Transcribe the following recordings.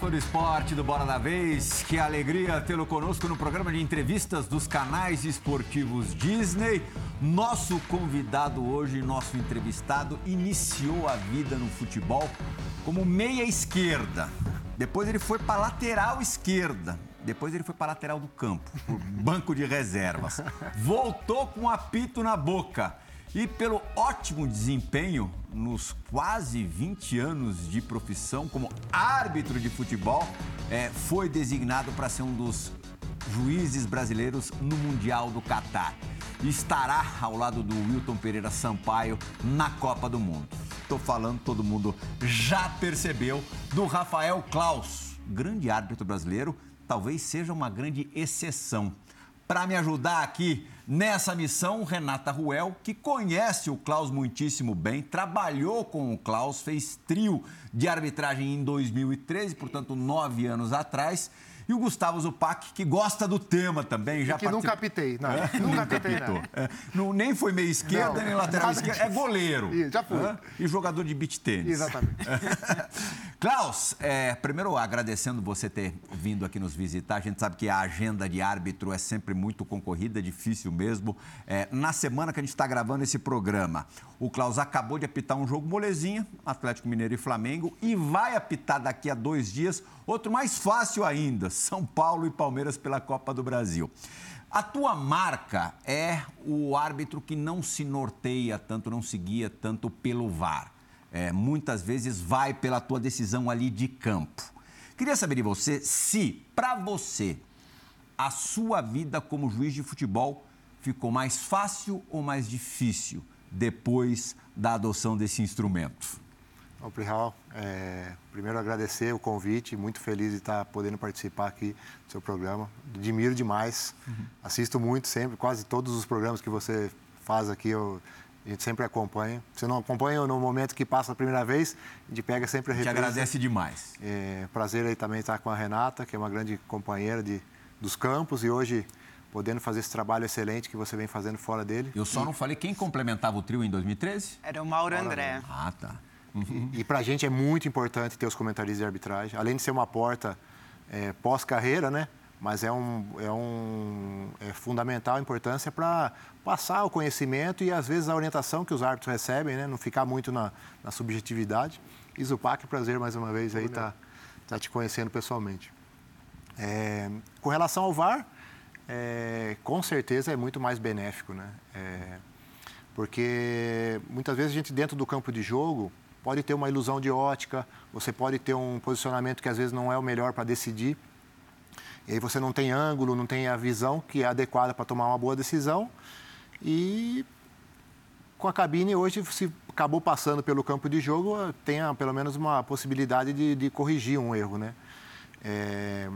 Fã do esporte do Bola da Vez. Que alegria tê-lo conosco no programa de entrevistas dos canais esportivos Disney. Nosso convidado hoje, nosso entrevistado, iniciou a vida no futebol como meia esquerda. Depois ele foi para lateral esquerda. Depois ele foi para lateral do campo, banco de reservas. Voltou com um apito na boca e pelo ótimo desempenho nos quase 20 anos de profissão como árbitro de futebol, é, foi designado para ser um dos juízes brasileiros no Mundial do Catar. Estará ao lado do Wilton Pereira Sampaio na Copa do Mundo. Estou falando, todo mundo já percebeu, do Rafael Klaus, grande árbitro brasileiro, talvez seja uma grande exceção. Para me ajudar aqui nessa missão, Renata Ruel, que conhece o Klaus muitíssimo bem, trabalhou com o Klaus, fez trio de arbitragem em 2013, portanto, nove anos atrás. E o Gustavo Zupac, que gosta do tema também. Já que particip... nunca apitei, não. É? Nunca apitei, não. É. não. Nem foi meio esquerda, não, nem lateral esquerda. É goleiro. Isso, já foi. É? E jogador de beach tênis. Exatamente. Klaus, é, primeiro agradecendo você ter vindo aqui nos visitar. A gente sabe que a agenda de árbitro é sempre muito concorrida, difícil mesmo. É, na semana que a gente está gravando esse programa, o Klaus acabou de apitar um jogo molezinha, Atlético Mineiro e Flamengo, e vai apitar daqui a dois dias outro mais fácil ainda, São Paulo e Palmeiras pela Copa do Brasil. A tua marca é o árbitro que não se norteia tanto, não se guia tanto pelo VAR. É, muitas vezes vai pela tua decisão ali de campo. Queria saber de você se, para você, a sua vida como juiz de futebol ficou mais fácil ou mais difícil depois da adoção desse instrumento? Bom, Plihal, é, primeiro agradecer o convite, muito feliz de estar podendo participar aqui do seu programa. Admiro demais, uhum. assisto muito sempre, quase todos os programas que você faz aqui, eu, a gente sempre acompanha. Se não acompanha no momento que passa a primeira vez, a gente pega sempre a reprise. Te agradece demais. É, prazer aí também estar com a Renata, que é uma grande companheira de, dos campos e hoje podendo fazer esse trabalho excelente que você vem fazendo fora dele. Eu só e... não falei quem complementava o trio em 2013? Era o Mauro André. Ah, tá. Uhum. E, e para a gente é muito importante ter os comentaristas de arbitragem, além de ser uma porta é, pós-carreira, né? Mas é, um, é, um, é fundamental a importância para passar o conhecimento e, às vezes, a orientação que os árbitros recebem, né? Não ficar muito na, na subjetividade. E Zupac, prazer mais uma vez aí estar tá, tá te conhecendo pessoalmente. É, com relação ao VAR, é, com certeza é muito mais benéfico, né? É, porque muitas vezes a gente dentro do campo de jogo pode ter uma ilusão de ótica, você pode ter um posicionamento que às vezes não é o melhor para decidir. E aí você não tem ângulo, não tem a visão que é adequada para tomar uma boa decisão. E com a cabine hoje, se acabou passando pelo campo de jogo, tem pelo menos uma possibilidade de, de corrigir um erro, né? É,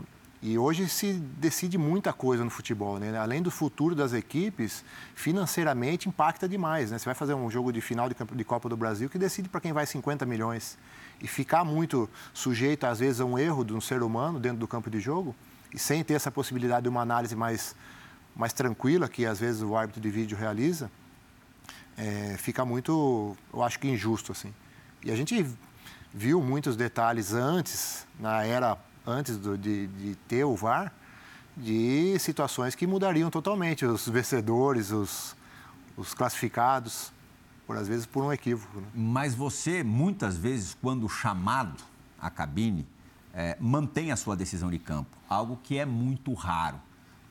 e hoje se decide muita coisa no futebol, né? Além do futuro das equipes, financeiramente impacta demais, né? Você vai fazer um jogo de final de, Copa do Brasil que decide para quem vai 50 milhões. E ficar muito sujeito, às vezes, a um erro de um ser humano dentro do campo de jogo, e sem ter essa possibilidade de uma análise mais, mais tranquila, que às vezes o árbitro de vídeo realiza, é, fica muito, eu acho que injusto, assim. E a gente viu muitos detalhes antes, na era antes do, de, de ter o VAR, de situações que mudariam totalmente os vencedores, os, os classificados, por às vezes por um equívoco. Né? Mas você, muitas vezes, quando chamado à cabine, é, mantém a sua decisão de campo, algo que é muito raro.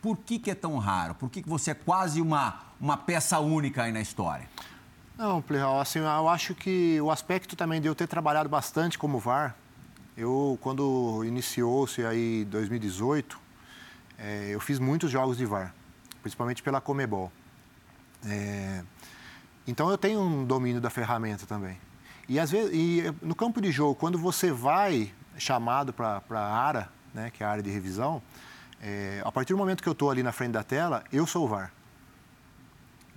Por que, que é tão raro? Por que, que você é quase uma, uma peça única aí na história? Não, Plihal, assim, eu acho que o aspecto também de eu ter trabalhado bastante como VAR, eu, quando iniciou-se aí 2018, é, eu fiz muitos jogos de VAR, principalmente pela Comebol. É, então eu tenho um domínio da ferramenta também. E às vezes, e no campo de jogo, quando você vai chamado para a ARA, né, que é a área de revisão, é, a partir do momento que eu estou ali na frente da tela, eu sou o VAR.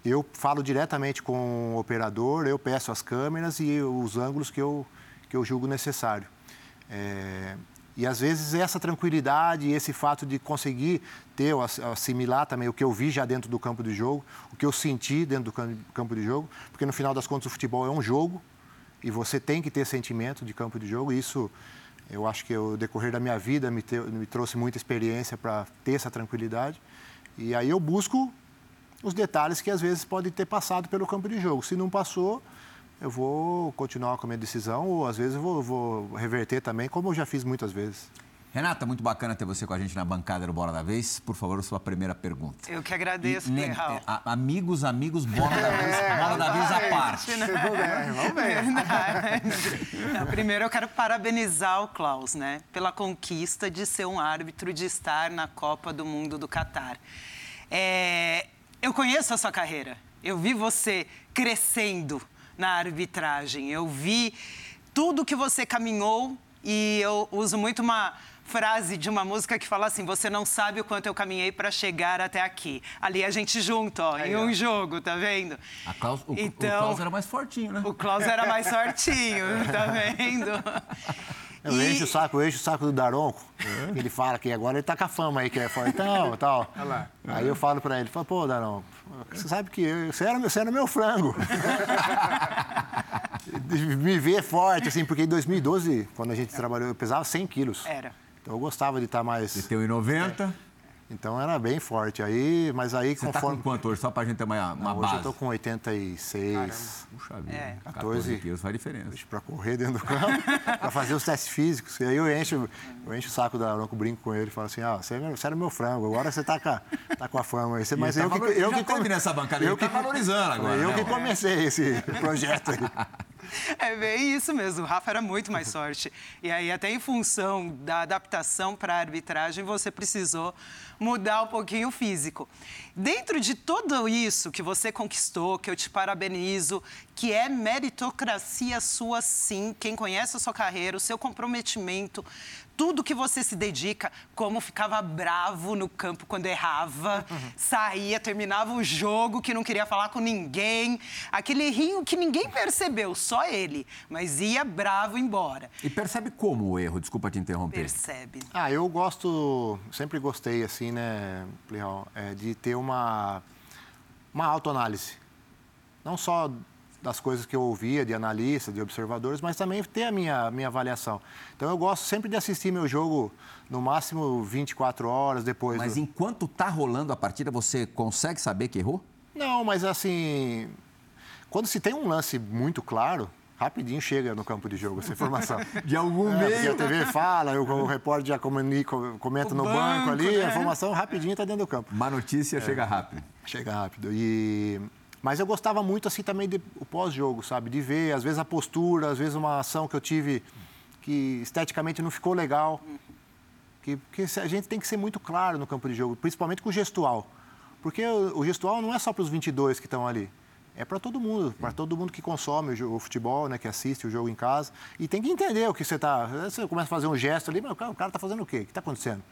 Eu falo diretamente com o operador, eu peço as câmeras e os ângulos que eu, que eu julgo necessário. É, e às vezes essa tranquilidade esse fato de conseguir ter, assimilar também o que eu vi já dentro do campo de jogo, o que eu senti dentro do campo de jogo, porque no final das contas o futebol é um jogo e você tem que ter sentimento de campo de jogo, e isso Eu acho que o decorrer da minha vida me, te, me trouxe muita experiência para ter essa tranquilidade. E aí eu busco os detalhes que às vezes podem ter passado pelo campo de jogo. Se não passou, eu vou continuar com a minha decisão ou às vezes eu vou, vou reverter também, como eu já fiz muitas vezes. Renata, muito bacana ter você com a gente na bancada do Bola da Vez. Por favor, sua primeira pergunta. Eu que agradeço, e, Raul. Amigos, amigos, Bola da Vez, é, Bola da Vez à parte. Né? Vamos ver. primeiro, eu quero parabenizar o Klaus, né? Pela conquista de ser um árbitro, de estar na Copa do Mundo do Catar. É, eu conheço a sua carreira. Eu vi você crescendo na arbitragem. Eu vi tudo que você caminhou e eu uso muito uma frase de uma música que fala assim: Você não sabe o quanto eu caminhei para chegar até aqui. Ali a gente junto, ó, Aí, em um ó. jogo, tá vendo? Klaus, o, então, o Klaus era mais fortinho, né? O Klaus era mais fortinho, tá vendo? Eu e... encho o saco, eu encho o saco do Daronco. É. Ele fala que agora ele tá com a fama aí, que é fortão e tal. Aí eu falo pra ele, falo, pô, Daronco, você sabe que eu, você, era, você era meu frango. Me ver forte, assim, porque em 2012, quando a gente trabalhou, eu pesava 100 quilos. Era. Então eu gostava de estar mais. Você tem 1,90? É. Então era bem forte. Aí, mas aí Você conforme. Tá com quanto hoje? Só pra gente ter uma, uma Não, base. Hoje eu tô com 86. Caramba. Puxa vida. É. 14, 14 quilos faz diferença. Para correr dentro do campo, para fazer os testes físicos. E aí eu encho, eu encho o saco da Aronco, brinco com ele e falo assim: ah, você, é você era meu frango, agora você tá com a, tá com a fama aí. Você, mas eu, tá que, eu que. come... nessa bancada, eu que tá valorizando agora. Eu né? que comecei esse projeto aí. É bem isso mesmo. O Rafa era muito mais sorte. E aí, até em função da adaptação para a arbitragem, você precisou mudar um pouquinho o físico. Dentro de tudo isso que você conquistou, que eu te parabenizo, que é meritocracia sua sim, quem conhece a sua carreira, o seu comprometimento, tudo que você se dedica, como ficava bravo no campo quando errava, uhum. saía, terminava o jogo, que não queria falar com ninguém, aquele rinho que ninguém percebeu, só ele, mas ia bravo embora. E percebe como o erro? Desculpa te interromper. Percebe. Ah, eu gosto, sempre gostei, assim, né, Plihal, é, de ter uma, uma autoanálise. Não só das coisas que eu ouvia de analistas, de observadores, mas também ter a minha, minha avaliação. Então eu gosto sempre de assistir meu jogo no máximo 24 horas depois. Mas do... enquanto está rolando a partida, você consegue saber que errou? Não, mas assim, quando se tem um lance muito claro, rapidinho chega no campo de jogo essa informação. de algum é, meio. a TV fala, o, o repórter já comenta o no banco, banco ali, né? a informação rapidinho está dentro do campo. Uma notícia é, chega rápido. Chega rápido. E mas eu gostava muito, assim, também do pós-jogo, sabe? De ver, às vezes, a postura, às vezes, uma ação que eu tive que esteticamente não ficou legal. Que, que a gente tem que ser muito claro no campo de jogo, principalmente com o gestual. Porque o, gestual não é só para os 22 que estão ali. É para todo mundo, para todo mundo que consome o, o, futebol, né, que assiste o jogo em casa. E tem que entender o que você está. Você começa a fazer um gesto ali, mas o cara está fazendo o quê? O que está acontecendo?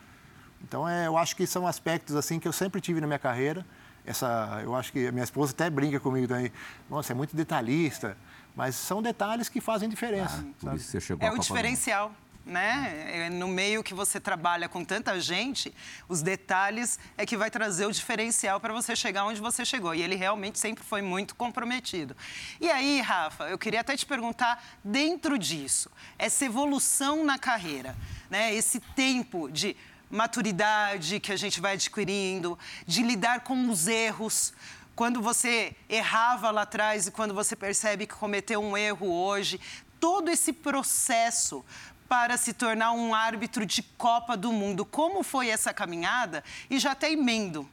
Então, é, eu acho que são aspectos assim que eu sempre tive na minha carreira essa, eu acho que a minha esposa até brinca comigo também. Nossa, é muito detalhista, mas são detalhes que fazem diferença. Ah, é o diferencial. Né? É, no meio que você trabalha com tanta gente, os detalhes é que vai trazer o diferencial para você chegar onde você chegou. E ele realmente sempre foi muito comprometido. E aí, Rafa, eu queria até te perguntar, dentro disso, essa evolução na carreira, né? esse tempo de maturidade que a gente vai adquirindo, de lidar com os erros. Quando você errava lá atrás e quando você percebe que cometeu um erro hoje, todo esse processo para se tornar um árbitro de Copa do Mundo. Como foi essa caminhada? E já até emendo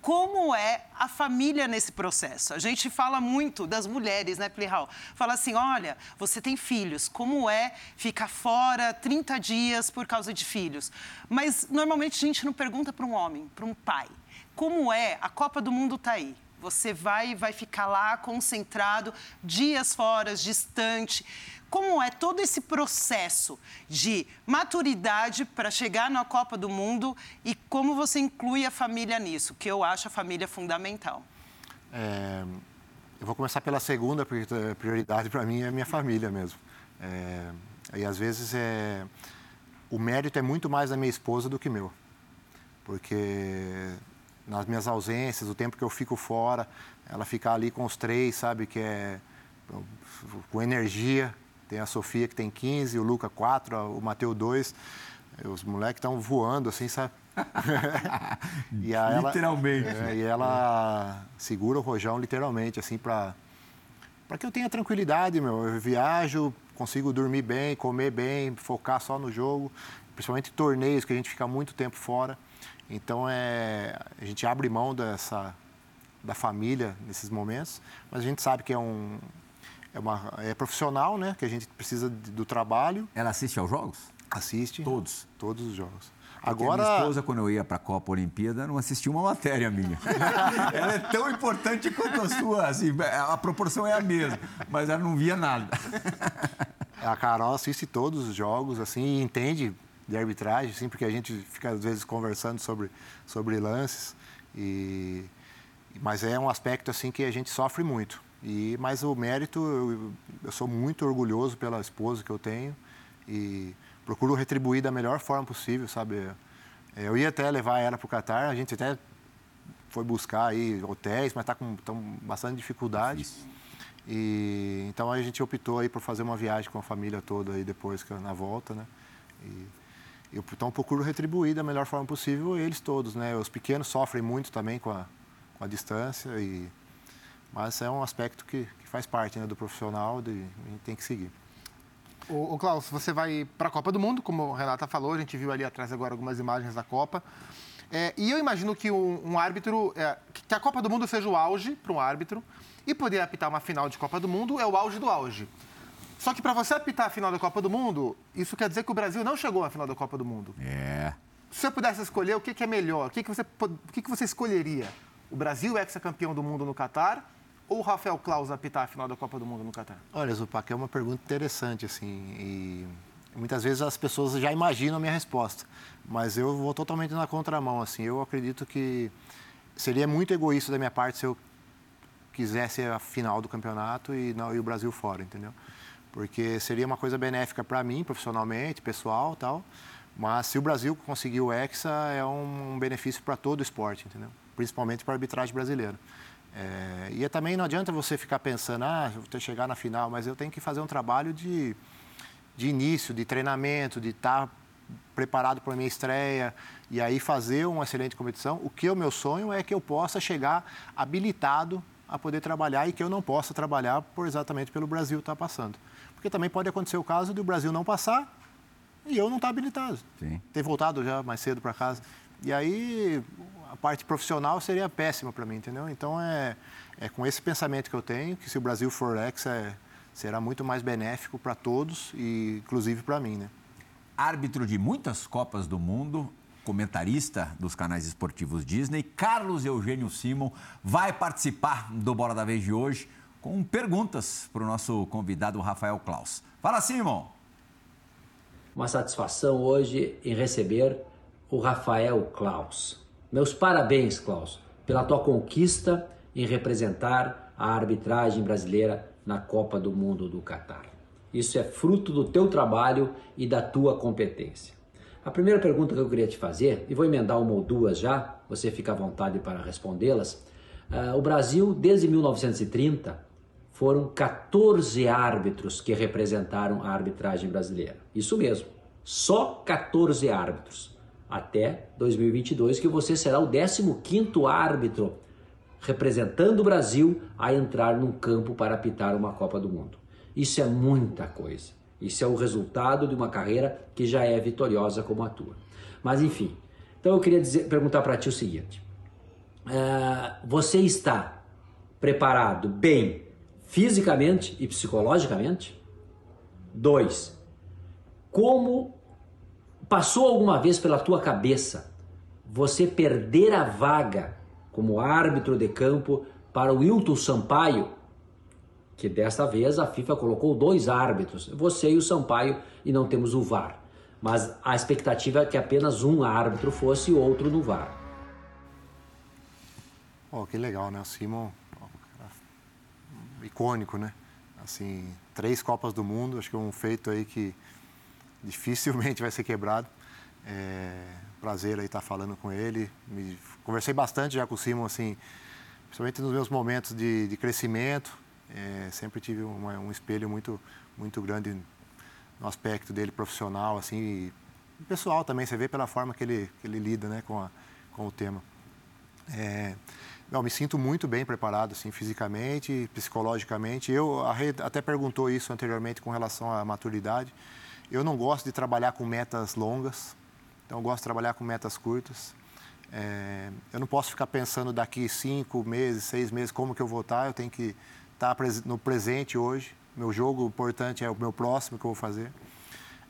como é a família nesse processo. A gente fala muito das mulheres, né, Plihal? Fala assim, olha, você tem filhos, como é ficar fora 30 dias por causa de filhos? Mas normalmente a gente não pergunta para um homem, para um pai. Como é? A Copa do Mundo está aí. Você vai vai ficar lá concentrado, dias fora, distante como é todo esse processo de maturidade para chegar na Copa do Mundo e como você inclui a família nisso, que eu acho a família fundamental. É, eu vou começar pela segunda, porque a prioridade para mim é a minha família mesmo. É, e às vezes é, o mérito é muito mais da minha esposa do que meu, porque nas minhas ausências, o tempo que eu fico fora, ela ficar ali com os três, sabe, que é com energia, Tem a Sofia que tem 15, o Luca 4, o Mateu 2. Os moleques estão voando, assim, sabe? e ela, literalmente. É, e ela segura o rojão literalmente, assim, para para que eu tenha tranquilidade, meu. Eu viajo, consigo dormir bem, comer bem, focar só no jogo, principalmente torneios que a gente fica muito tempo fora. Então é a gente abre mão dessa da família nesses momentos, mas a gente sabe que é um é, uma, é profissional, né? Que a gente precisa do trabalho. Ela assiste aos jogos? Assiste. Todos? Todos os jogos. Agora... minha esposa, quando eu ia para a Copa Olimpíada, não assistia uma matéria minha. ela é tão importante quanto a sua, assim, a proporção é a mesma, mas ela não via nada. a Carol assiste todos os jogos, assim, e entende de arbitragem, assim, porque a gente fica, às vezes, conversando sobre, sobre lances. E... Mas é um aspecto, assim, que a gente sofre muito. E, mas o mérito, eu, eu sou muito orgulhoso pela esposa que eu tenho e procuro retribuir da melhor forma possível, sabe? Eu ia até levar ela para o Catar, a gente até foi buscar aí hotéis, mas está com tão, bastante dificuldade. E, então a gente optou aí por fazer uma viagem com a família toda aí depois na volta, né? E, eu, então procuro retribuir da melhor forma possível eles todos, né? Os pequenos sofrem muito também com a, com a distância e mas é um aspecto que, que faz parte né, do profissional, de, a gente tem que seguir. O, o Klaus, você vai para a Copa do Mundo, como a Renata falou, a gente viu ali atrás agora algumas imagens da Copa. É, e eu imagino que um, um árbitro, é, que a Copa do Mundo seja o auge para um árbitro, e poder apitar uma final de Copa do Mundo é o auge do auge. Só que para você apitar a final da Copa do Mundo, isso quer dizer que o Brasil não chegou à final da Copa do Mundo. É. Se você pudesse escolher, o que, que é melhor? O que, que, você, o que, que você escolheria? O Brasil ex-campeão do mundo no Catar ou o Rafael Claus apitar a final da Copa do Mundo no Catar? Olha, Zupac, é uma pergunta interessante, assim, e muitas vezes as pessoas já imaginam a minha resposta, mas eu vou totalmente na contramão, assim, eu acredito que seria muito egoísta da minha parte se eu quisesse a final do campeonato e, não, e o Brasil fora, entendeu? Porque seria uma coisa benéfica para mim, profissionalmente, pessoal tal, mas se o Brasil conseguir o Hexa, é um benefício para todo o esporte, entendeu? Principalmente para a arbitragem brasileira. É, e também não adianta você ficar pensando, ah, eu vou chegar na final, mas eu tenho que fazer um trabalho de, de início, de treinamento, de estar tá preparado para a minha estreia e aí fazer uma excelente competição. O que é o meu sonho é que eu possa chegar habilitado a poder trabalhar e que eu não possa trabalhar por exatamente pelo Brasil estar tá passando. Porque também pode acontecer o caso de o Brasil não passar e eu não estar tá habilitado. Sim. Ter voltado já mais cedo para casa. E aí a parte profissional seria péssima para mim, entendeu? Então é, é com esse pensamento que eu tenho que se o Brasil for ex é, será muito mais benéfico para todos e inclusive para mim, né? Árbitro de muitas Copas do Mundo, comentarista dos canais esportivos Disney, Carlos Eugênio Simon, vai participar do Bola da Vez de hoje com perguntas para o nosso convidado Rafael Klaus. Fala, Simon! Uma satisfação hoje em receber o Rafael Klaus. Meus parabéns, Klaus, pela tua conquista em representar a arbitragem brasileira na Copa do Mundo do Catar. Isso é fruto do teu trabalho e da tua competência. A primeira pergunta que eu queria te fazer, e vou emendar uma ou duas já, você fica à vontade para respondê-las. Uh, o Brasil, desde 1930, foram 14 árbitros que representaram a arbitragem brasileira. Isso mesmo, só 14 árbitros até 2022, que você será o 15º árbitro representando o Brasil a entrar num campo para apitar uma Copa do Mundo. Isso é muita coisa. Isso é o resultado de uma carreira que já é vitoriosa como a tua. Mas enfim, então eu queria dizer, perguntar para ti o seguinte: uh, você está preparado bem fisicamente e psicologicamente? Dois, como Passou alguma vez pela tua cabeça você perder a vaga como árbitro de campo para o Wilton Sampaio? Que desta vez a FIFA colocou dois árbitros, você e o Sampaio, e não temos o VAR. Mas a expectativa é que apenas um árbitro fosse e outro no VAR. Oh, que legal, né? O Simon, icônico, né? Assim, três Copas do Mundo, acho que é um feito aí que dificilmente vai ser quebrado. É, prazer aí estar falando com ele. Me, conversei bastante já com o Simon, assim, principalmente nos meus momentos de, de crescimento. É, sempre tive uma, um espelho muito, muito grande no aspecto dele profissional, assim, e pessoal também. Você vê pela forma que ele, que ele lida né, com, a, com o tema. É, não, me sinto muito bem preparado, assim, fisicamente, psicologicamente. Eu, a Rê até perguntou isso anteriormente com relação à maturidade. Eu não gosto de trabalhar com metas longas, então eu gosto de trabalhar com metas curtas. É, eu não posso ficar pensando daqui cinco meses, seis meses, como que eu vou estar. Eu tenho que estar no presente hoje. Meu jogo importante é o meu próximo que eu vou fazer.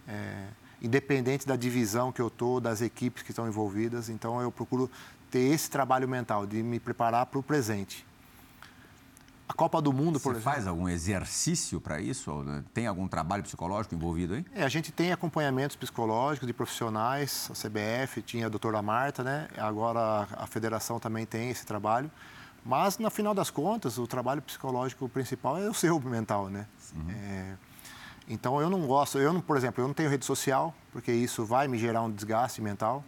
É, independente da divisão que eu estou, das equipes que estão envolvidas. Então, eu procuro ter esse trabalho mental, de me preparar para o presente. Copa do Mundo, por Você exemplo. faz algum exercício para isso? Né, Tem algum trabalho psicológico envolvido aí? É, a gente tem acompanhamentos psicológicos de profissionais, a CBF tinha a doutora Marta, né? Agora a federação também tem esse trabalho. Mas, no final das contas, o trabalho psicológico principal é o seu mental, né? É, então, eu não gosto, eu não, por exemplo, eu não tenho rede social, porque isso vai me gerar um desgaste mental,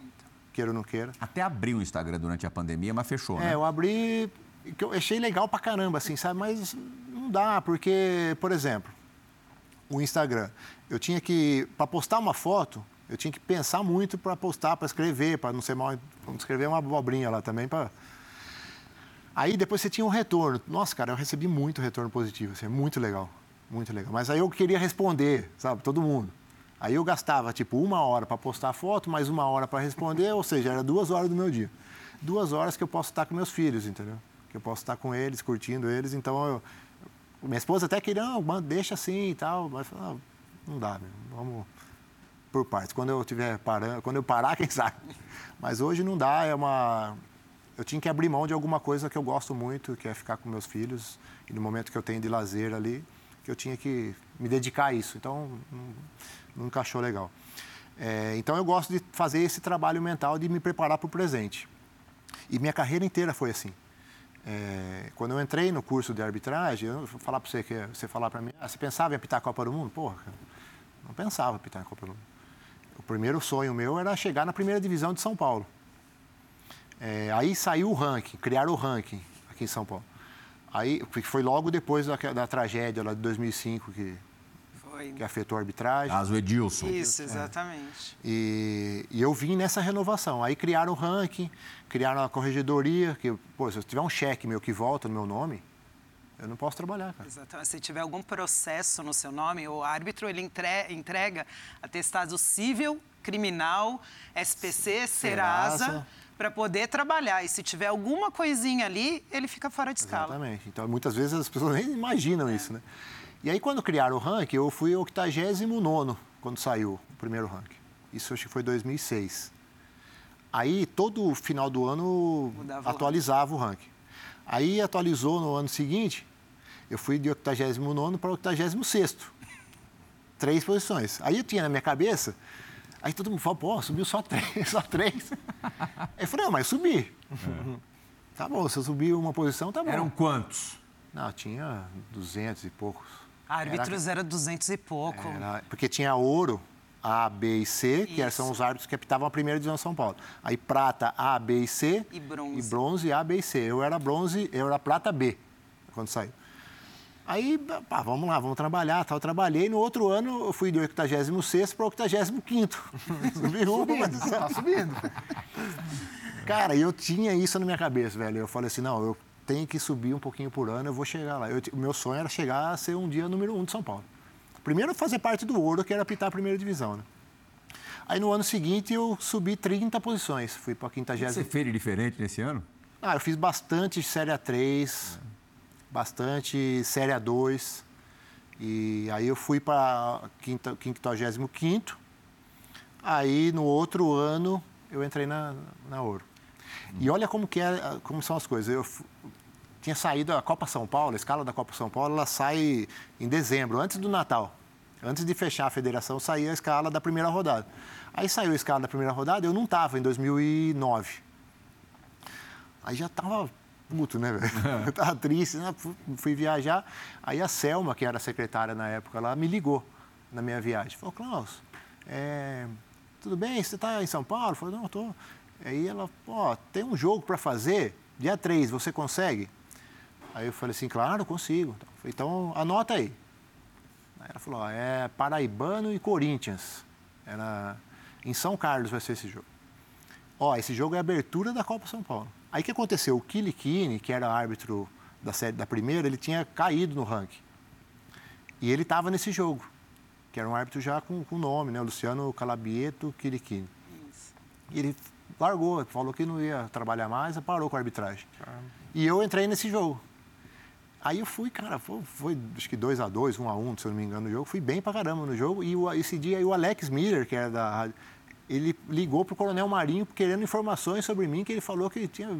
queira ou não queira. Até abriu o Instagram durante a pandemia, mas fechou, né? É, eu abri, que eu achei legal pra caramba, assim, sabe? Mas não dá, porque, por exemplo, o Instagram, eu tinha que, para postar uma foto, eu tinha que pensar muito para postar, para escrever, para não ser mal, não escrever uma abobrinha lá também. Aí depois você tinha um retorno. Nossa, cara, eu recebi muito retorno positivo, assim, muito legal, muito legal. Mas aí eu queria responder, sabe, todo mundo. Aí eu gastava, tipo, uma hora para postar a foto, mais uma hora para responder, ou seja, era duas horas do meu dia. Duas horas que eu posso estar com meus filhos, entendeu? Que eu posso estar com eles, curtindo eles. Então, eu... minha esposa até queria, não, deixa assim e tal. Mas eu falei, não, não dá, meu. vamos por partes. Quando eu tiver parando, quando eu parar, quem sabe. Mas hoje não dá, é uma... Eu tinha que abrir mão de alguma coisa que eu gosto muito, que é ficar com meus filhos. E no momento que eu tenho de lazer ali, que eu tinha que me dedicar a isso. Então, não, não encaixou legal. É, então, eu gosto de fazer esse trabalho mental de me preparar para o presente. E minha carreira inteira foi assim. É, quando eu entrei no curso de arbitragem, eu vou falar para você que você falar para mim, ah, você pensava em apitar a Copa do Mundo? Porra, não pensava em apitar a Copa do Mundo. O primeiro sonho meu era chegar na primeira divisão de São Paulo. É, aí saiu o ranking, criaram o ranking aqui em São Paulo. Aí foi logo depois da, da tragédia lá de 2005 que, Foi. que afetou a arbitragem. Caso Edilson. Isso, exatamente. E, e eu vim nessa renovação. Aí criaram o ranking, criaram a corregedoria, que, pô, se eu tiver um cheque meu que volta no meu nome, eu não posso trabalhar, cara. Exatamente. Se tiver algum processo no seu nome, o árbitro ele entre- entrega atestado civil, criminal, SPC, Serasa, Serasa. para poder trabalhar. E se tiver alguma coisinha ali, ele fica fora de escala. Exatamente. Então, muitas vezes as pessoas nem imaginam isso, né? E aí, quando criaram o ranking, eu fui 89 quando saiu o primeiro ranking. Isso acho que foi 2006. Aí, todo final do ano, Mudava o atualizava o ranking. Aí, atualizou no ano seguinte, eu fui de 89 para 86 Três posições. Aí, eu tinha na minha cabeça, aí todo mundo falou, pô, subiu só três, só três. Aí eu falei, não, mas subi. Tá bom, se eu subir uma posição, tá bom. Eram quantos? Não, tinha 200 e poucos. Árbitros era 200 e pouco. Era- porque tinha ouro, A, B e C, que Isso. são os árbitros que apitavam a primeira divisão de São Paulo. Aí prata, A, B e C. E bronze. E bronze, A, B e C. Eu era bronze, eu era prata B, quando saiu. Aí, pá, vamos lá, vamos trabalhar, tal. Eu trabalhei. No outro ano, eu fui do 86 para o 85. Subi uma, mas Tá subindo. Cara, eu tinha isso na minha cabeça, velho. Eu falei assim, não, eu tenho que subir um pouquinho por ano, eu vou chegar lá. Eu- o meu sonho era chegar a ser um dia número um de São Paulo. Primeiro, fazer parte do ouro, que era apitar a primeira divisão, né? Aí, no ano seguinte, eu subi 30 posições. Fui para a O que 50 você fez diferente nesse ano? Ah, eu fiz bastante Série A3, bastante Série A2. E aí eu fui para 55 Aí, no outro ano, eu entrei na, na Ouro. E olha como, que é, como são as coisas. Eu tinha saído a Copa São Paulo, a escala da Copa São Paulo, ela sai em dezembro, antes do Natal. Antes de fechar a federação, saía a escala da primeira rodada. Aí saiu a escala da primeira rodada, eu não estava em 2009. Aí já tava puto, né, velho? Eu tava triste, né? Fu- Fui viajar. Aí a Selma, que era secretária na época lá, me ligou na minha viagem. Falou, Klaus, é, tudo bem? Você está em São Paulo? Eu falei, não, estou. Aí ela, ó, tem um jogo para fazer, dia 3, você consegue? Aí eu falei assim, claro, consigo. Então anota aí. Aí ela falou, ó, é Paraibano e Corinthians. Era em São Carlos vai ser esse jogo. Ó, esse jogo é abertura da Copa São Paulo. Aí o que aconteceu? O Kilikini, que era árbitro da série da primeira, ele tinha caído no ranking. E ele estava nesse jogo, que era um árbitro já com, com nome, né? Luciano Calabieto Kilikini. E ele largou, falou que não ia trabalhar mais, parou com a arbitragem. Ah. E eu entrei nesse jogo. Aí eu fui, cara, foi, foi acho que 2 a 2 1 a 1 se eu não me engano, no jogo. Fui bem pra caramba no jogo. E o, esse dia aí o Alex Miller, que era da rádio, ele ligou pro Coronel Marinho querendo informações sobre mim, que ele falou que ele tinha...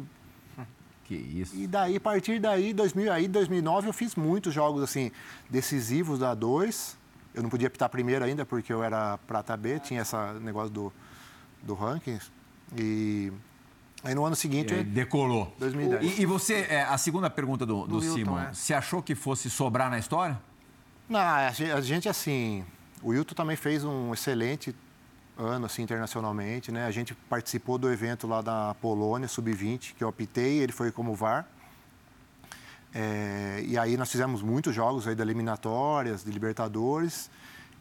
Que isso. E daí, a partir daí, 2000, aí 2009, eu fiz muitos jogos, assim, decisivos da 2. Eu não podia apitar primeiro ainda, porque eu era prata B, tinha esse negócio do, do ranking. E Aí no ano seguinte. É, decolou. 2010. E, e você, é, a segunda pergunta do, do, do Simon, é. você achou que fosse sobrar na história? Não, a gente, assim. O Wilton também fez um excelente ano assim, internacionalmente. Né? A gente participou do evento lá da Polônia, Sub-20, que eu optei, ele foi como VAR. É, e aí nós fizemos muitos jogos aí de eliminatórias, de Libertadores.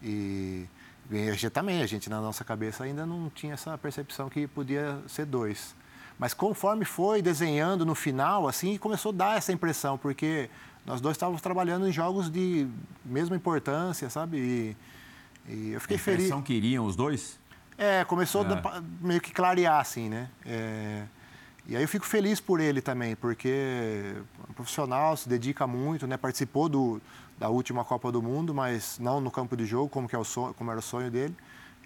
E a gente também, a gente na nossa cabeça ainda não tinha essa percepção que podia ser dois. Mas conforme foi desenhando no final, assim, começou a dar essa impressão, porque nós dois estávamos trabalhando em jogos de mesma importância, sabe? E, e eu fiquei feliz. A impressão que iriam os dois? É, começou é. a meio que clarear, assim, né? É, e aí eu fico feliz por ele também, porque é um profissional, se dedica muito, né? Participou do, da última Copa do Mundo, mas não no campo de jogo, como, que é o sonho, como era o sonho dele.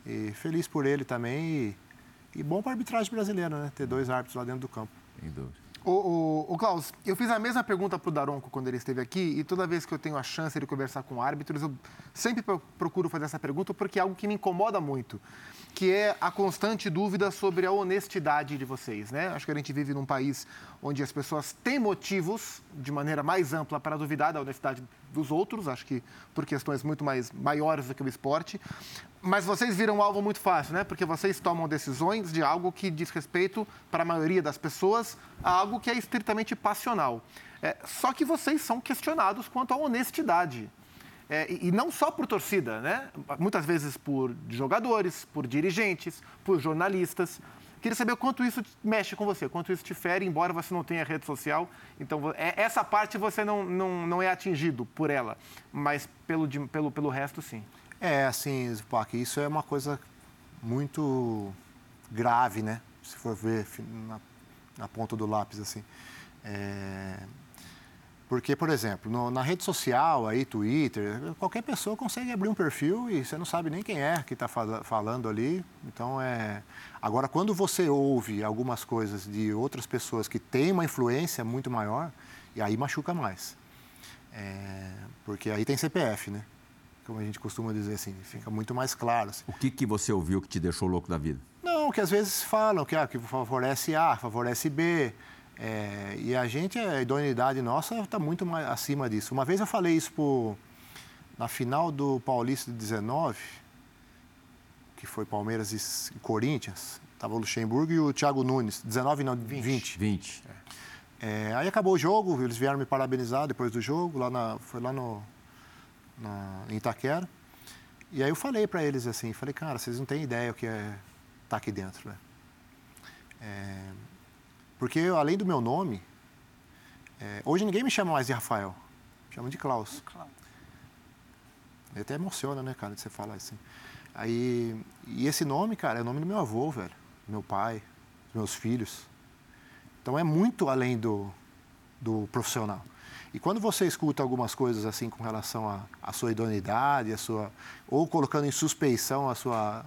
E feliz por ele também. E, e bom para a arbitragem brasileira, né? Ter dois árbitros lá dentro do campo. Sem dúvida. O, o, o, Klaus, eu fiz a mesma pergunta para o Daronco quando ele esteve aqui e toda vez que eu tenho a chance de conversar com árbitros, eu sempre procuro fazer essa pergunta porque é algo que me incomoda muito, que é a constante dúvida sobre a honestidade de vocês, né? Acho que a gente vive num país onde as pessoas têm motivos, de maneira mais ampla, para duvidar da honestidade dos outros, acho que por questões muito mais maiores do que o esporte, mas vocês viram um alvo muito fácil, né? Porque vocês tomam decisões de algo que diz respeito, para a maioria das pessoas, a algo que é estritamente passional. É, só que vocês são questionados quanto à honestidade. É, e, não só por torcida, né? Muitas vezes por jogadores, por dirigentes, por jornalistas. Queria saber quanto isso mexe com você, quanto isso te fere, embora você não tenha rede social. Então, é, essa parte você não, não, não é atingido por ela, mas pelo, pelo, pelo resto, sim. É, assim, Zupac, isso é uma coisa muito grave, né? Se for ver na, na ponta do lápis, assim. É... Porque, por exemplo, no, na rede social, aí, Twitter, qualquer pessoa consegue abrir um perfil e você não sabe nem quem é que está fal falando ali. Então, é... Agora, quando você ouve algumas coisas de outras pessoas que têm uma influência muito maior, e aí machuca mais. É... Porque aí tem CPF, né? como a gente costuma dizer assim, fica muito mais claro. Assim. O que, que você ouviu que te deixou louco da vida? Não, que às vezes falam que, ah, que favorece A, favorece B, é, e a gente, a idoneidade nossa está muito mais acima disso. Uma vez eu falei isso pro, na final do Paulista de 19, que foi Palmeiras e Corinthians, estava o Luxemburgo e o Thiago Nunes, 19 não, 20. 20. 20. É, aí acabou o jogo, eles vieram me parabenizar depois do jogo, lá na, foi lá no, na, em Itaquera. E aí eu falei para eles assim, falei, cara, vocês não têm ideia o que é estar tá aqui dentro, né? É, porque além do meu nome, é, hoje ninguém me chama mais de Rafael, me chama de Klaus. Klaus. Até emociona, né, cara, de você falar assim. Aí, e esse nome, cara, é o nome do meu avô, velho, meu pai, dos meus filhos. Então é muito além do, do profissional. E quando você escuta algumas coisas assim com relação à sua idoneidade, a sua, ou colocando em suspeição a sua,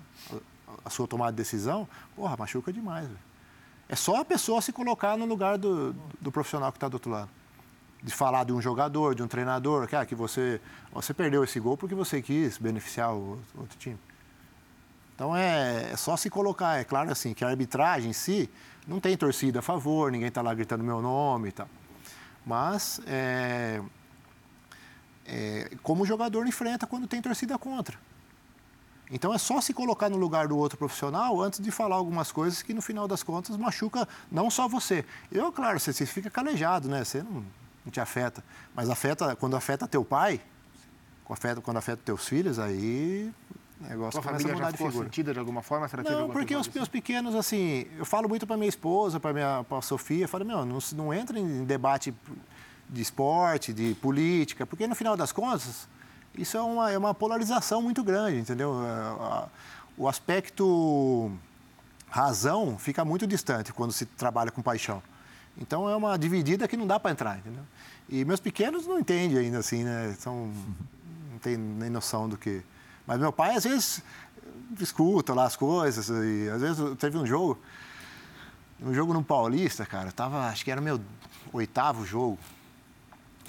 a sua tomada de decisão, porra, machuca demais. Véio. É só a pessoa se colocar no lugar do, do profissional que está do outro lado. De falar de um jogador, de um treinador, que, ah, que você, você perdeu esse gol porque você quis beneficiar o outro time. Então é, é, só se colocar. É claro assim que a arbitragem em si não tem torcida a favor, ninguém está lá gritando meu nome e tal. Mas é, é, como o jogador enfrenta quando tem torcida contra. Então é só se colocar no lugar do outro profissional antes de falar algumas coisas que no final das contas machuca não só você. Eu, claro, você, você fica calejado, né? Você não, não te afeta. Mas afeta, quando afeta teu pai, quando afeta teus filhos, aí o negócio Tua família já ficou sentida de alguma forma? Será não, porque os meus pequenos, assim, eu falo muito para minha esposa, para minha pra Sofia, falo, meu, não, não entra em debate de esporte, de política, porque no final das contas, isso é uma, é uma polarização muito grande, entendeu? O aspecto razão fica muito distante quando se trabalha com paixão. Então é uma dividida que não dá para entrar, entendeu? E meus pequenos não entendem ainda assim, né? São, não tem nem noção do que. Mas meu pai às vezes escuta lá as coisas e às vezes teve um jogo, um jogo no Paulista, cara, tava, acho que era meu oitavo jogo.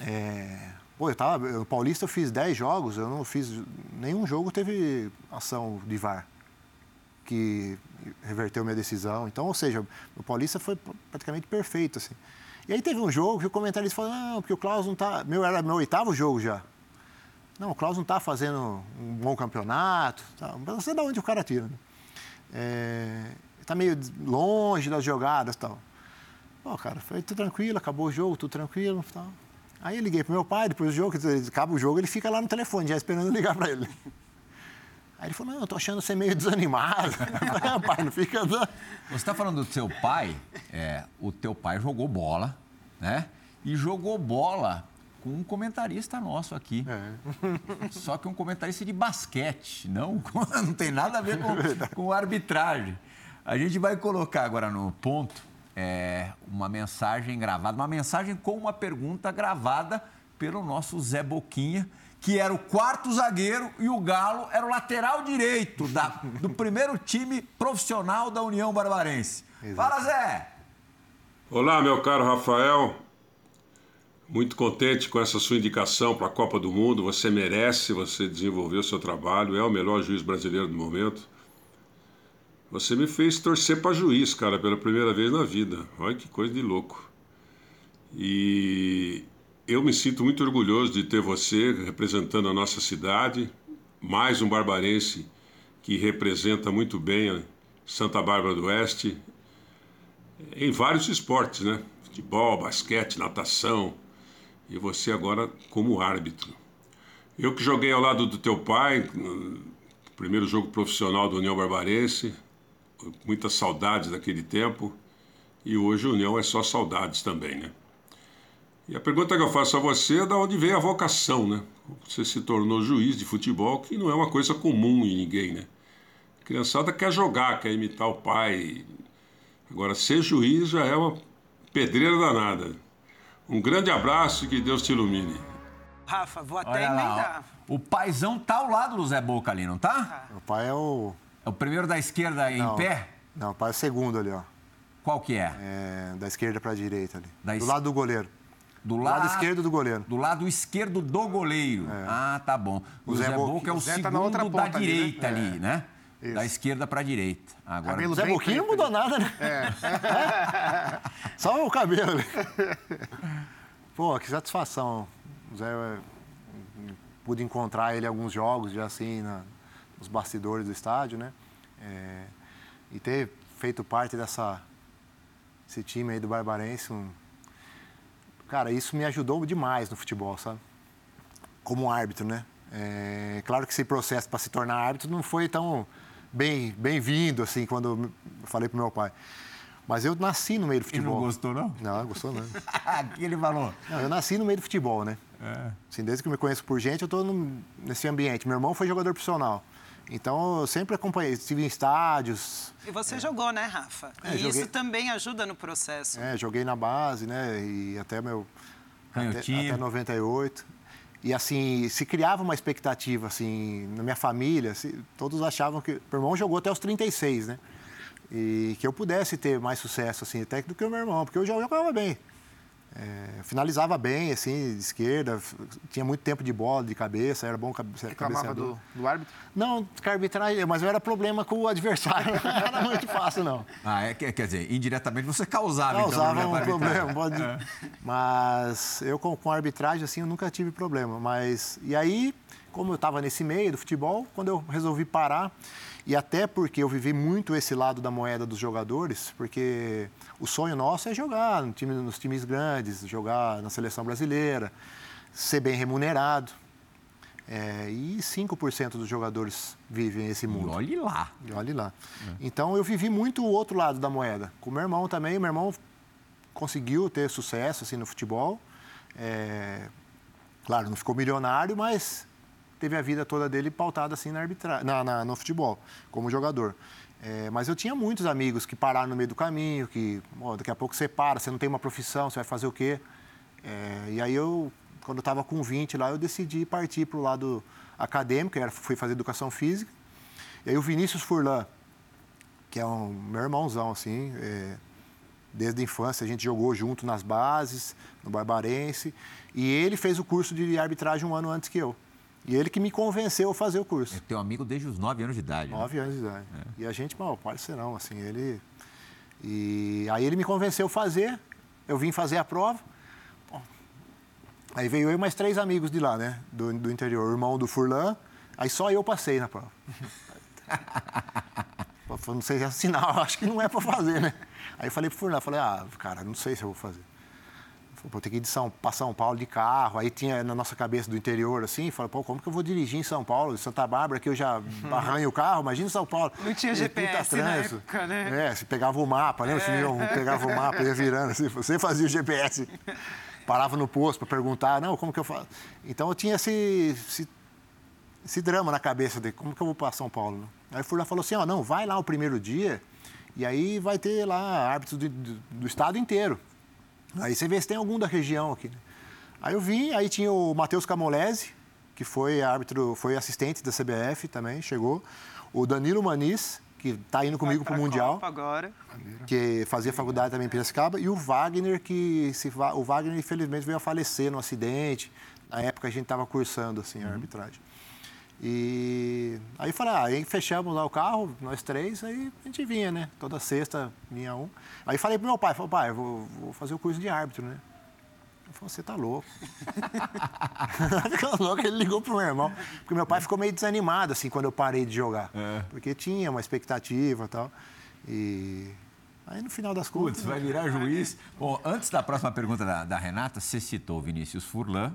É, pô, eu tava, no Paulista eu fiz 10 jogos, eu não fiz nenhum jogo teve ação de VAR que reverteu minha decisão. Então, ou seja, o Paulista foi praticamente perfeito, assim. E aí teve um jogo que o comentarista falou, não, porque o Klaus não tá... Meu, era meu oitavo jogo já. Não, o Klaus não está fazendo um bom campeonato. Tá. Não sei de onde o cara tira. Né? É, tá meio longe das jogadas tal. Pô, cara, foi tudo tranquilo, acabou o jogo, tudo tranquilo tal. Aí eu liguei pro meu pai, depois do jogo, acaba o jogo, ele fica lá no telefone, já esperando ligar para ele. Aí ele falou, não, eu tô achando você meio desanimado. não, pai, não fica... Você está falando do seu pai, é, o teu pai jogou bola, né? E jogou bola com um comentarista nosso aqui. É. Só que um comentarista de basquete, não, não tem nada a ver com, é com arbitragem. A gente vai colocar agora no ponto é, uma mensagem gravada, uma mensagem com uma pergunta gravada pelo nosso Zé Boquinha, que era o quarto zagueiro e o Galo era o lateral direito da, do primeiro time profissional da União Barbarense. Exato. Fala, Zé! Olá, meu caro Rafael. Muito contente com essa sua indicação para a Copa do Mundo. Você merece, você desenvolveu seu trabalho, é o melhor juiz brasileiro do momento. Você me fez torcer para juiz, cara, pela primeira vez na vida. Olha que coisa de louco. E eu me sinto muito orgulhoso de ter você representando a nossa cidade, mais um barbarense que representa muito bem Santa Bárbara do Oeste em vários esportes, né? Futebol, basquete, natação, e você agora como árbitro. Eu que joguei ao lado do teu pai, primeiro jogo profissional do União Barbarense, muitas saudades daquele tempo, e hoje o União é só saudades também, né? E a pergunta que eu faço a você é de onde veio a vocação, né? Você se tornou juiz de futebol, que não é uma coisa comum em ninguém, né? A criançada quer jogar, quer imitar o pai. Agora, ser juiz já é uma pedreira danada. Um grande abraço e que Deus te ilumine. Rafa, vou até Olha emendar. Lá, o paizão tá ao lado do Zé Boca ali, não tá? O pai é o... É o primeiro da esquerda não, em pé? Não, é o segundo ali, ó. Qual que é? é da esquerda para a direita ali. Da do es... lado do goleiro. Do lado, lado, esquerdo do goleiro. Do lado esquerdo do goleiro. É. Ah, tá bom. O, o Zé, Zé Boca é o, o tá segundo tá da direita ali, né? Ali, né? Isso. Da esquerda para a direita. Agora, cabelo o Zé Boquinha não mudou nada, né? É. Só o cabelo ali. Pô, que satisfação. O Zé, pude encontrar ele em alguns jogos, já assim, na, nos bastidores do estádio, né? É, e ter feito parte dessa esse time aí do Barbarense, um, Cara, isso me ajudou demais no futebol, sabe? Como árbitro, né? É, claro que esse processo para se tornar árbitro não foi tão bem bem-vindo assim quando eu falei pro meu pai. Mas eu nasci no meio do futebol. Ele não gostou, não? Não, gostou não. O que ele falou? Não, eu nasci no meio do futebol, né? É. Assim, desde que eu me conheço por gente, eu estou nesse ambiente. Meu irmão foi jogador profissional. Então, eu sempre acompanhei, estive em estádios. E você é. jogou, né, Rafa? É, e joguei... isso também ajuda no processo. É, joguei na base, né? E até meu. Até, até 98. E assim, se criava uma expectativa, assim, na minha família, assim, todos achavam que. Meu irmão jogou até os 36, né? E que eu pudesse ter mais sucesso, assim, até do que o meu irmão, porque eu já jogava bem. É, finalizava bem, assim, de esquerda, tinha muito tempo de bola, de cabeça, era bom cabe Reclamava do, do árbitro? Não, arbitragem, mas era problema com o adversário, não era muito fácil, não. Ah, é, quer dizer, indiretamente você causava, causava então, um problema, pode... é. mas eu com, com a arbitragem, assim, eu nunca tive problema, mas... E aí, como eu estava nesse meio do futebol, quando eu resolvi parar, e até porque eu vivi muito esse lado da moeda dos jogadores, porque o sonho nosso é jogar no time, nos times grandes, jogar na seleção brasileira, ser bem remunerado. É, e 5% dos jogadores vivem esse mundo. E olhe lá. E olhe lá. É. Então eu vivi muito o outro lado da moeda. Com meu irmão também, meu irmão conseguiu ter sucesso assim, no futebol. É, claro, não ficou milionário, mas teve a vida toda dele pautada assim na arbitra... na, na no futebol, como jogador. É, mas eu tinha muitos amigos que pararam no meio do caminho, que ó, daqui a pouco você para, você não tem uma profissão, você vai fazer o quê? É, e aí eu, quando eu estava com 20 lá, eu decidi partir para o lado acadêmico, era, fui fazer educação física. E aí o Vinícius Furlan, que é um meu irmãozão, assim, é, desde a infância, a gente jogou junto nas bases, no Barbarense, e ele fez o curso de arbitragem um ano antes que eu. E ele que me convenceu a fazer o curso. É teu amigo desde os 9 anos de idade. 9 né? anos de idade. É. E a gente, mal, parceirão, assim, ele... E aí ele me convenceu a fazer, eu vim fazer a prova. Bom, aí veio eu e mais três amigos de lá, né, do, do interior. O irmão do Furlan, aí só eu passei na prova. não sei se é sinal, acho que não é para fazer, né? Aí eu falei pro Furlan, falei, ah, cara, não sei se eu vou fazer. Vou ter que ir de São, para São Paulo de carro. Aí tinha na nossa cabeça do interior, assim, falei, pô, como que eu vou dirigir em São Paulo? Santa Bárbara, que eu já arranho o carro, imagina São Paulo. Não tinha GPS na época, né? É, você pegava o mapa, né? É. pegava o mapa, ia virando, assim, você fazia o GPS. Parava no posto para perguntar, não, como que eu faço? Então eu tinha esse, esse, esse, drama na cabeça de como que eu vou para São Paulo. Aí o Furlan falou assim, ó, não, vai lá o primeiro dia e aí vai ter lá árbitros do, do, do estado inteiro. Aí você vê se tem algum da região aqui. Né? Aí eu vim, aí tinha o Matheus Camolese, que foi árbitro, foi assistente da CBF também, chegou. O Danilo Maniz, que está indo comigo para o Mundial. agora. Que fazia faculdade também em Piracicaba. E o Wagner, que se, o Wagner, infelizmente, veio a falecer no acidente. Na época a gente estava cursando assim, a uhum. arbitragem. E aí falei, ah, aí fechamos lá o carro, nós três, aí a gente vinha, né? Toda sexta vinha um. Aí falei pro meu pai, falei, pai, vou, vou fazer o curso de árbitro, né? Ele falou, você tá louco. Ficou louco, ele ligou pro meu irmão. Porque meu pai ficou meio desanimado, assim, quando eu parei de jogar. É. Porque tinha uma expectativa e tal. E Aí no final das contas. Putz, vai virar juiz. Bom, antes da próxima pergunta da, da Renata, você citou Vinícius Furlan,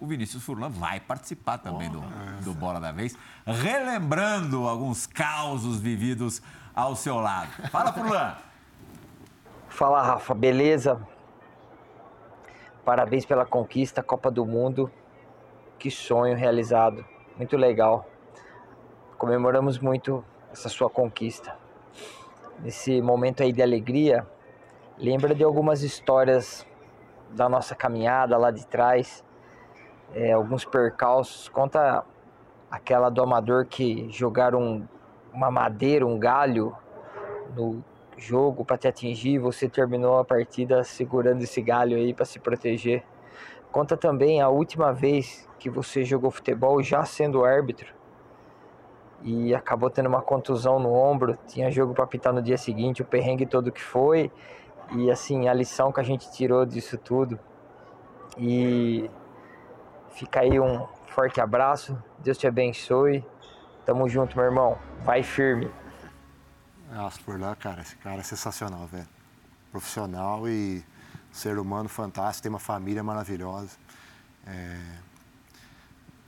o Vinícius Furlan vai participar também do, do Bola da Vez, relembrando alguns causos vividos ao seu lado. Fala, Furlan! Fala, Rafa, beleza? Parabéns pela conquista, Copa do Mundo. Que sonho realizado. Muito legal. Comemoramos muito essa sua conquista. Nesse momento aí de alegria, lembra de algumas histórias da nossa caminhada lá de trás é, alguns percalços. Conta aquela do amador que jogaram uma madeira, um galho no jogo para te atingir, você terminou a partida segurando esse galho aí para se proteger. Conta também a última vez que você jogou futebol já sendo árbitro e acabou tendo uma contusão no ombro, tinha jogo para pitar no dia seguinte, o perrengue todo que foi e assim a lição que a gente tirou disso tudo. E Fica aí um forte abraço. Deus te abençoe. Tamo junto, meu irmão. Vai firme. Nossa, por lá, cara, esse cara é sensacional, velho. Profissional e ser humano fantástico, tem uma família maravilhosa. É...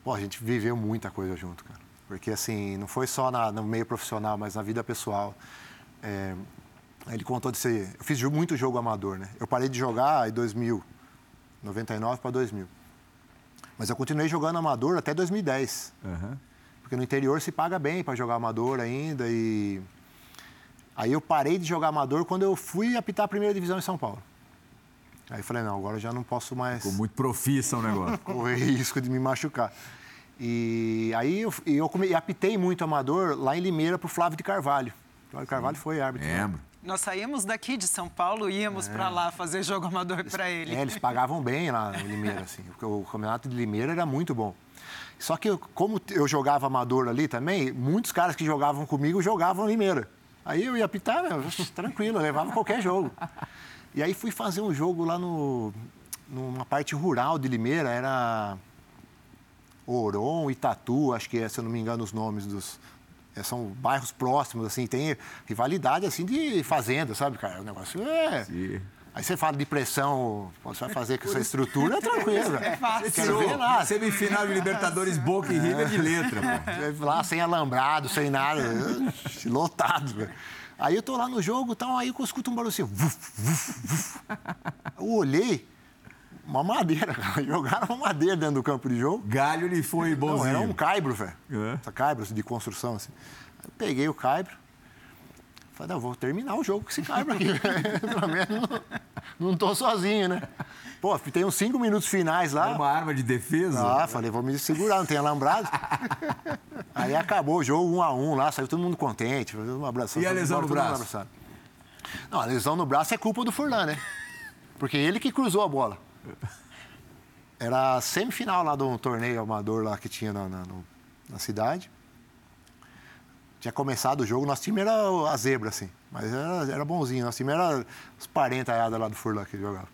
Pô, a gente viveu muita coisa junto, cara. Porque, assim, não foi só na, no meio profissional, mas na vida pessoal. É... Ele contou de ser... Eu fiz muito jogo amador, né? Eu parei de jogar em 2000, 99 para 2000. Mas eu continuei jogando amador até 2010. Uhum. Porque no interior se paga bem para jogar amador ainda. E aí eu parei de jogar amador quando eu fui apitar a primeira divisão em São Paulo. Aí falei, não, agora eu já não posso mais. Ficou muito profissa o negócio. correr risco de me machucar. E aí eu, eu come, apitei muito amador lá em Limeira para o Flávio de Carvalho. O Flávio de Carvalho foi árbitro. Lembro. Nós saímos daqui de São Paulo e íamos é. para lá fazer jogo amador para ele. É, eles pagavam bem lá em Limeira, assim, porque o campeonato de Limeira era muito bom. Só que, como eu jogava amador ali também, muitos caras que jogavam comigo jogavam Limeira. Aí eu ia apitar, meu, tranquilo, levava qualquer jogo. E aí fui fazer um jogo lá no, numa parte rural de Limeira, era Oron, Itatu, acho que é, se eu não me engano, os nomes dos. É, são bairros próximos, assim, tem rivalidade assim de fazenda, sabe, cara? O negócio é. Sim. Aí você fala de pressão, você vai fazer com essa estrutura, é tranquilo. É fácil. Quero ver lá. Semifinal de Libertadores Boca e River de letra, pô. Lá sem alambrado, sem nada, lotado. velho. Aí eu tô lá no jogo e tal, aí eu escuto um barulho assim. Vuf, vuf, vuf. Eu olhei, uma madeira, cara. Jogaram uma madeira dentro do campo de jogo. Galho lhe foi Não, bonzinho. era um caibro, velho. É. Essa caibro de construção, assim. Eu peguei o caibro. Falei, não, vou terminar o jogo com esse caibro aqui. Pelo menos não, não tô sozinho, né? Pô, tem uns cinco minutos finais lá. Uma arma de defesa? Ah, falei, vou me segurar, não tem alambrado. Aí acabou o jogo um a um lá, saiu todo mundo contente. Um abraço. E a lesão no braço? Não, a lesão no braço é culpa do Furlan, né? Porque ele que cruzou a bola. Era a semifinal lá de um torneio amador lá que tinha na, na, na cidade. Tinha começado o jogo, nosso time era a zebra, assim. Mas era, era bonzinho, nosso time era os parentaiadas lá do Furlan que jogava.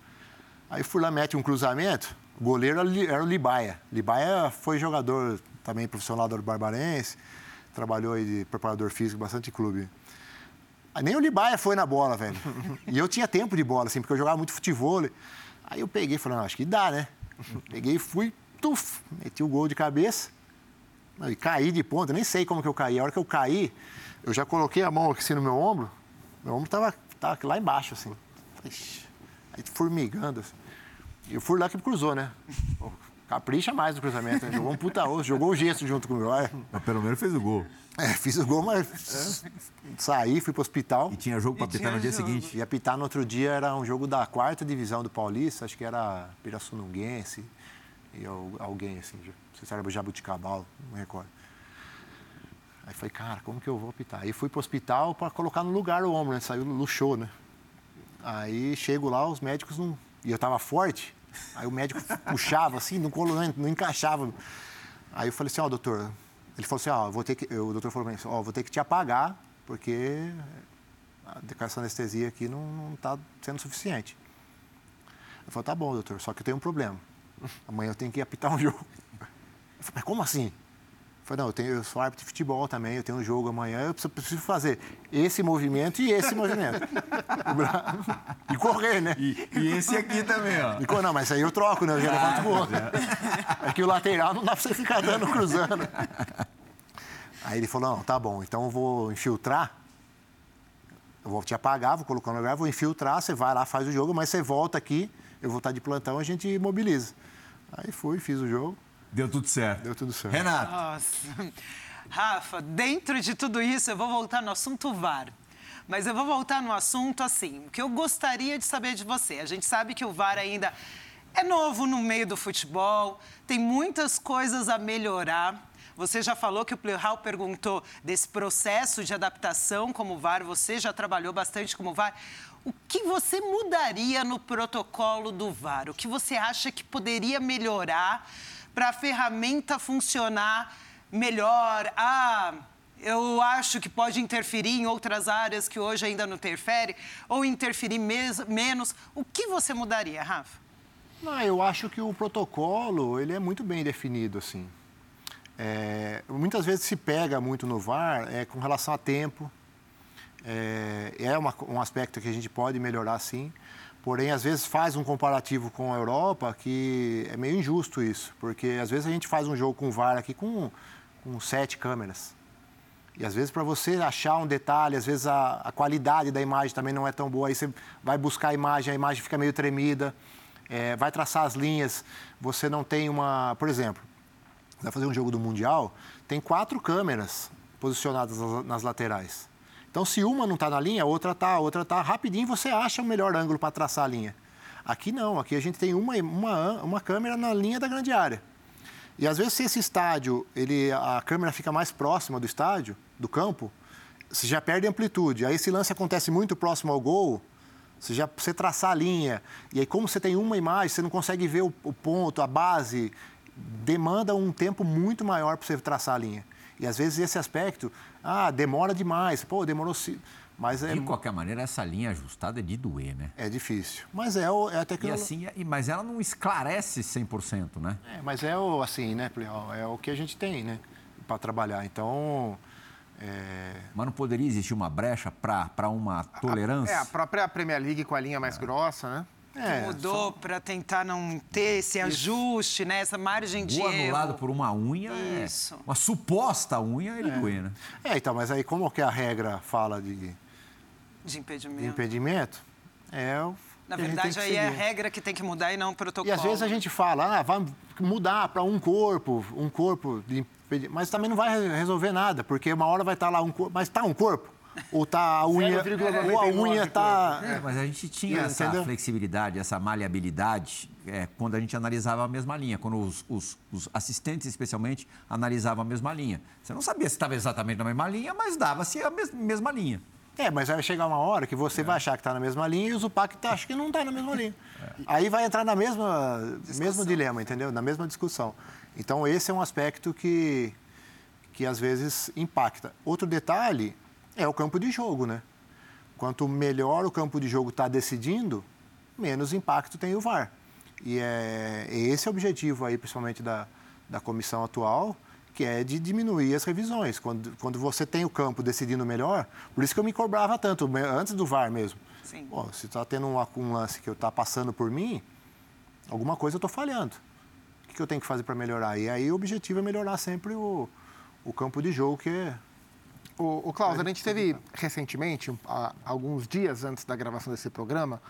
Aí o Furlan mete um cruzamento, o goleiro era o Libaia. Libaia foi jogador também profissional do Barbarense, trabalhou aí de preparador físico, bastante clube. Nem o Libaia foi na bola, velho. E eu tinha tempo de bola, assim, porque eu jogava muito futebol. Aí eu peguei e falei, acho que dá, né? Peguei e fui, tuf, meti o gol de cabeça. E caí de ponta, nem sei como que eu caí. A hora que eu caí, eu já coloquei a mão aqui assim no meu ombro. Meu ombro tava, tava lá embaixo, assim. Aí formigando. Assim. E o Furlan que cruzou, né? Capricha mais no cruzamento. Né? Jogou um puta osso, jogou o gesto junto com o meu. É, Mas pelo menos fez o gol. É, fiz o gol, mas saí, fui pro hospital. E tinha jogo pra E apitar no dia jogo. seguinte. E apitar no outro dia era um jogo da quarta divisão do Paulista, acho que era Pirassununguense e al- alguém assim, não sei se era Jabuticabal, não me recordo. Aí falei, cara, como que eu vou apitar? Aí fui pro hospital para colocar no lugar o ombro, né? Saiu, luxou, né? Aí chego lá, os médicos não. E eu tava forte, aí o médico puxava assim, não, colo- não, não encaixava. Aí eu falei assim, ó, doutor. Ele falou assim, ó, vou ter que. O doutor falou mim, ó, vou ter que te apagar, porque essa anestesia aqui não está sendo suficiente. Eu falei, tá bom, doutor, só que eu tenho um problema. Amanhã eu tenho que apitar um jogo. Eu falei, mas como assim? Eu falei, não, eu, tenho, eu sou árbitro de futebol também, eu tenho um jogo amanhã, eu preciso, fazer esse movimento e esse movimento. E correr, né? E, e esse aqui também, ó. E, não, mas aí eu troco, né? Eu já levanto o outro. É que o lateral não dá pra você ficar dando cruzando. Aí ele falou, não, tá bom, então eu vou infiltrar. Eu vou te apagar, vou colocar no lugar, vou infiltrar, você vai lá, faz o jogo, mas você volta aqui, eu vou estar de plantão, a gente mobiliza. Aí fui, fiz o jogo, Deu tudo certo. deu tudo certo. Renato, Nossa. Rafa, dentro de tudo isso, eu vou voltar no assunto VAR. Mas eu vou voltar no assunto assim, o que eu gostaria de saber de você. A gente sabe que o VAR ainda é novo no meio do futebol, tem muitas coisas a melhorar. Você já falou que o Pleural perguntou desse processo de adaptação como VAR, você já trabalhou bastante como VAR. O que você mudaria no protocolo do VAR? O que você acha que poderia melhorar para a ferramenta funcionar melhor? Ah, eu acho que pode interferir em outras áreas que hoje ainda não interfere, ou interferir mes- menos. O que você mudaria, Rafa? Não, eu acho que o protocolo ele é muito bem definido assim. É, muitas vezes se pega muito no VAR é, com relação a tempo. É, é uma- um aspecto que a gente pode melhorar sim. Porém, às vezes faz um comparativo com a Europa que é meio injusto isso. Porque às vezes a gente faz um jogo com VAR aqui com, com sete câmeras. E às vezes para você achar um detalhe, às vezes a, a qualidade da imagem também não é tão boa. Aí você vai buscar a imagem, a imagem fica meio tremida. É, vai traçar as linhas, você não tem uma... Por exemplo, vai fazer um jogo do Mundial, tem quatro câmeras posicionadas nas laterais. Então, se uma não está na linha, a outra está, a outra está. Rapidinho você acha o melhor ângulo para traçar a linha. Aqui não, aqui a gente tem uma, uma, uma câmera na linha da grande área. E às vezes se esse estádio, ele, a câmera fica mais próxima do estádio, do campo, você já perde amplitude. Aí esse lance acontece muito próximo ao gol, você já você traçar a linha. E aí como você tem uma imagem, você não consegue ver o, o ponto, a base, demanda um tempo muito maior para você traçar a linha. E às vezes esse aspecto, ah, demora demais. Pô, demorou. Mas é, De qualquer maneira, essa linha ajustada é de doer, né? é difícil. Mas é, o, é a E tecnologia. assim, e- mas ela não esclarece 100%, né? É, mas é o assim, né? É o que a gente tem, né? Para trabalhar. Então. é, Mas não poderia existir uma brecha para uma tolerância? É, a própria Premier League com a linha mais grossa, né? É, Mudou para tentar não ter esse ajuste, né? Essa margem de erro. anulado por uma unha, é- Isso. uma suposta unha, ele doer, né? É, então, mas aí como que a regra fala de, de impedimento. de impedimento, é o Na verdade, aí é a regra que tem que mudar e não o protocolo. E às vezes a gente fala, ah, vai mudar para um corpo, um corpo de mas também não vai resolver nada, porque uma hora vai estar lá um corpo, mas está um corpo? Ou tá a unha, 0,99 ou a unha está É, mas a gente tinha É, essa entendeu? flexibilidade, essa maleabilidade, é, quando a gente analisava a mesma linha, quando os, os- os assistentes, especialmente, analisavam a mesma linha. Você não sabia se estava exatamente na mesma linha, mas dava-se a mes- mesma linha. É, mas vai chegar uma hora que você vai achar que está na mesma linha e o Zupac tá, acha que não está na mesma linha. Aí vai entrar na mesma mesmo dilema, entendeu? Na mesma discussão. Então, esse é um aspecto que, que às vezes impacta. Outro detalhe é o campo de jogo, né? Quanto melhor o campo de jogo está decidindo, menos impacto tem o VAR. E é, esse é o objetivo aí, principalmente da, da comissão atual, que é de diminuir as revisões. Quando, quando você tem o campo decidindo melhor, por isso que eu me cobrava tanto, antes do VAR mesmo. Sim. Pô, se está tendo um, um lance que está passando por mim, alguma coisa eu estou falhando. O que, que eu tenho que fazer para melhorar? E aí o objetivo é melhorar sempre o, o campo de jogo, que é O, o Klaus, a gente teve recentemente, há alguns dias antes da gravação desse programa,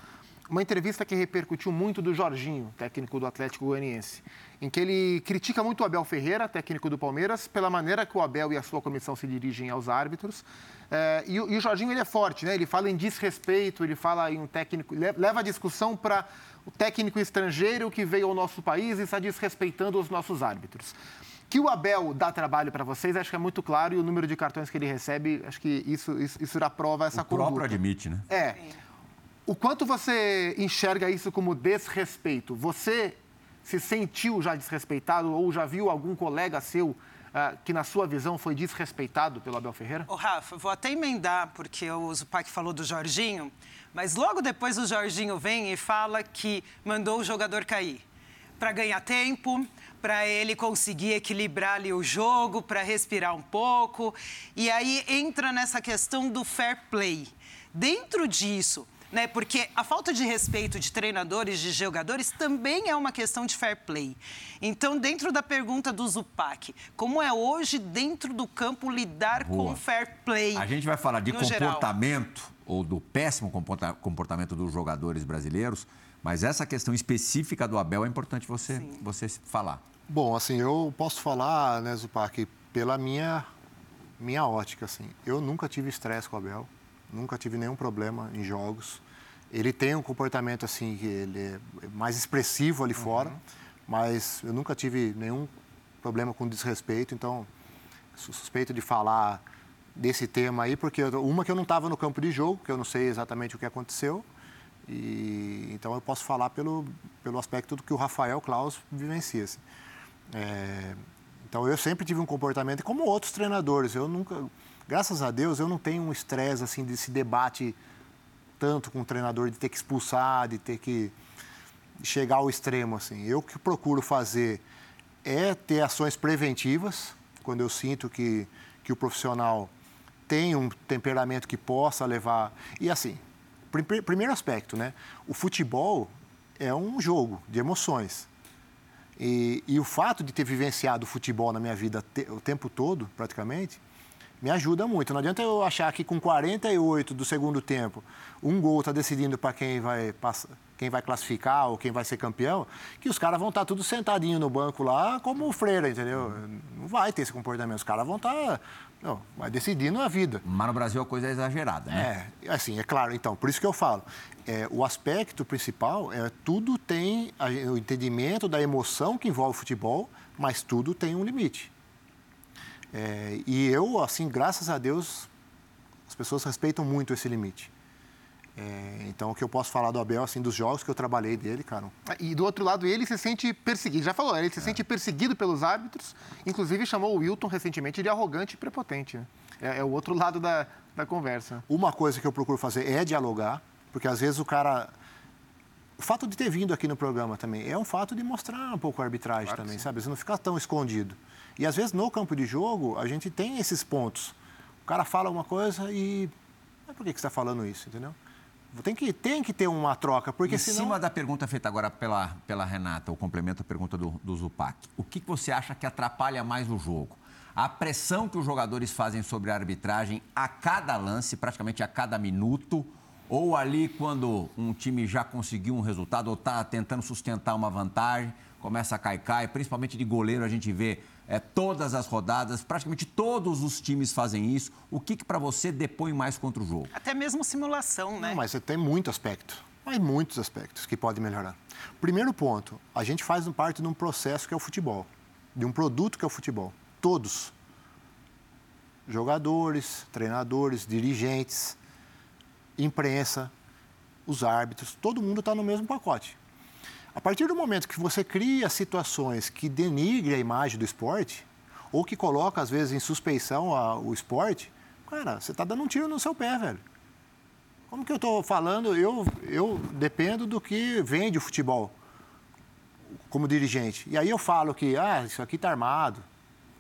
uma entrevista que repercutiu muito do Jorginho, técnico do Atlético Goianiense, em que ele critica muito o Abel Ferreira, técnico do Palmeiras, pela maneira que o Abel e a sua comissão se dirigem aos árbitros. É, e, o- e o Jorginho ele é forte, né? Ele fala em desrespeito, ele fala em um técnico, le- leva a discussão para o técnico estrangeiro que veio ao nosso país e está desrespeitando os nossos árbitros. Que o Abel dá trabalho para vocês, acho que é muito claro, e o número de cartões que ele recebe, acho que isso, isso, isso já prova essa o próprio conduta. admite, né? É. O quanto você enxerga isso como desrespeito? Você se sentiu já desrespeitado ou já viu algum colega seu ah, que, na sua visão, foi desrespeitado pelo Abel Ferreira? Ô, Rafa, vou até emendar, porque o Zupac falou do Jorginho, mas logo depois o Jorginho vem e fala que mandou o jogador cair para ganhar tempo, para ele conseguir equilibrar ali o jogo, para respirar um pouco. E aí entra nessa questão do fair play. Dentro disso, né? Porque a falta de respeito de treinadores, de jogadores, também é uma questão de fair play. Então, dentro da pergunta do Zupac, como é hoje dentro do campo lidar Boa. com fair play? A gente vai falar de no geral? comportamento ou do péssimo comporta- comportamento dos jogadores brasileiros, mas essa questão específica do Abel é importante você, você falar. Bom, assim, eu posso falar, né, Zupac, pela minha, minha ótica, assim. Eu nunca tive estresse com o Abel, nunca tive nenhum problema em jogos. Ele tem um comportamento, assim, que ele é mais expressivo ali fora, mas eu nunca tive nenhum problema com desrespeito, então sou suspeito de falar desse tema aí, porque eu- uma que eu não estava no campo de jogo, que eu não sei exatamente o que aconteceu, e então eu posso falar pelo, pelo aspecto do que o Rafael Klaus vivencia. assim. É, então eu sempre tive um comportamento, como outros treinadores, eu nunca, graças a Deus, eu não tenho um estresse assim desse debate tanto com o treinador de ter que expulsar, de ter que chegar ao extremo assim. Eu que procuro fazer é ter ações preventivas quando eu sinto que que o profissional tem um temperamento que possa levar e assim, primeiro aspecto, né? O futebol é um jogo de emoções. E, e o fato de ter vivenciado o futebol na minha vida te- o tempo todo, praticamente, me ajuda muito. Não adianta eu achar que com 48 do segundo tempo, um gol está decidindo para quem vai passar, quem vai classificar ou quem vai ser campeão, que os caras vão estar tudo sentadinho no banco lá, como o Freira, entendeu? Não vai ter esse comportamento. Os caras vão estar, não, vai decidindo a vida. Mas no Brasil a coisa é exagerada, né? É, assim, é claro, então, por isso que eu falo. é, o aspecto principal é tudo tem a- o entendimento da emoção que envolve o futebol, mas tudo tem um limite. É, e eu, assim, graças a Deus, as pessoas respeitam muito esse limite. É, então, o que eu posso falar do Abel, assim, dos jogos que eu trabalhei dele, cara. E do outro lado, ele se sente perseguido. Já falou, ele se é. sente perseguido pelos árbitros. Inclusive, chamou o Wilton recentemente de arrogante e prepotente. Né? É, é, o outro lado da, da conversa. Uma coisa que eu procuro fazer é dialogar, porque às vezes o cara. O fato de ter vindo aqui no programa também é um fato de mostrar um pouco a arbitragem claro também, sabe? Você não ficar tão escondido. E às vezes no campo de jogo a gente tem esses pontos. O cara fala uma coisa e. Mas por que, que você está falando isso, entendeu? Tem que, tem que ter uma troca, porque em senão... Em cima da pergunta feita agora pela, pela Renata, o complemento à pergunta do, do Zupac, o que, que você acha que atrapalha mais o jogo? A pressão que os jogadores fazem sobre a arbitragem a cada lance, praticamente a cada minuto, ou ali quando um time já conseguiu um resultado ou está tentando sustentar uma vantagem, começa a cair, cai, principalmente de goleiro a gente vê é, todas as rodadas, praticamente todos os times fazem isso. O que, que para você depõe mais contra o jogo? Até mesmo simulação, né? Não, mas você tem muito aspecto. Mas muitos aspectos que podem melhorar. Primeiro ponto, a gente faz parte de um processo que é o futebol, de um produto que é o futebol. Todos. Jogadores, treinadores, dirigentes, imprensa, os árbitros, todo mundo está no mesmo pacote. A partir do momento que você cria situações que denigrem a imagem do esporte, ou que coloca, às vezes, em suspeição a, o esporte, cara, você está dando um tiro no seu pé, velho. Como que eu estou falando? Eu, eu dependo do que vende o futebol como dirigente. E aí eu falo que, ah, isso aqui está armado.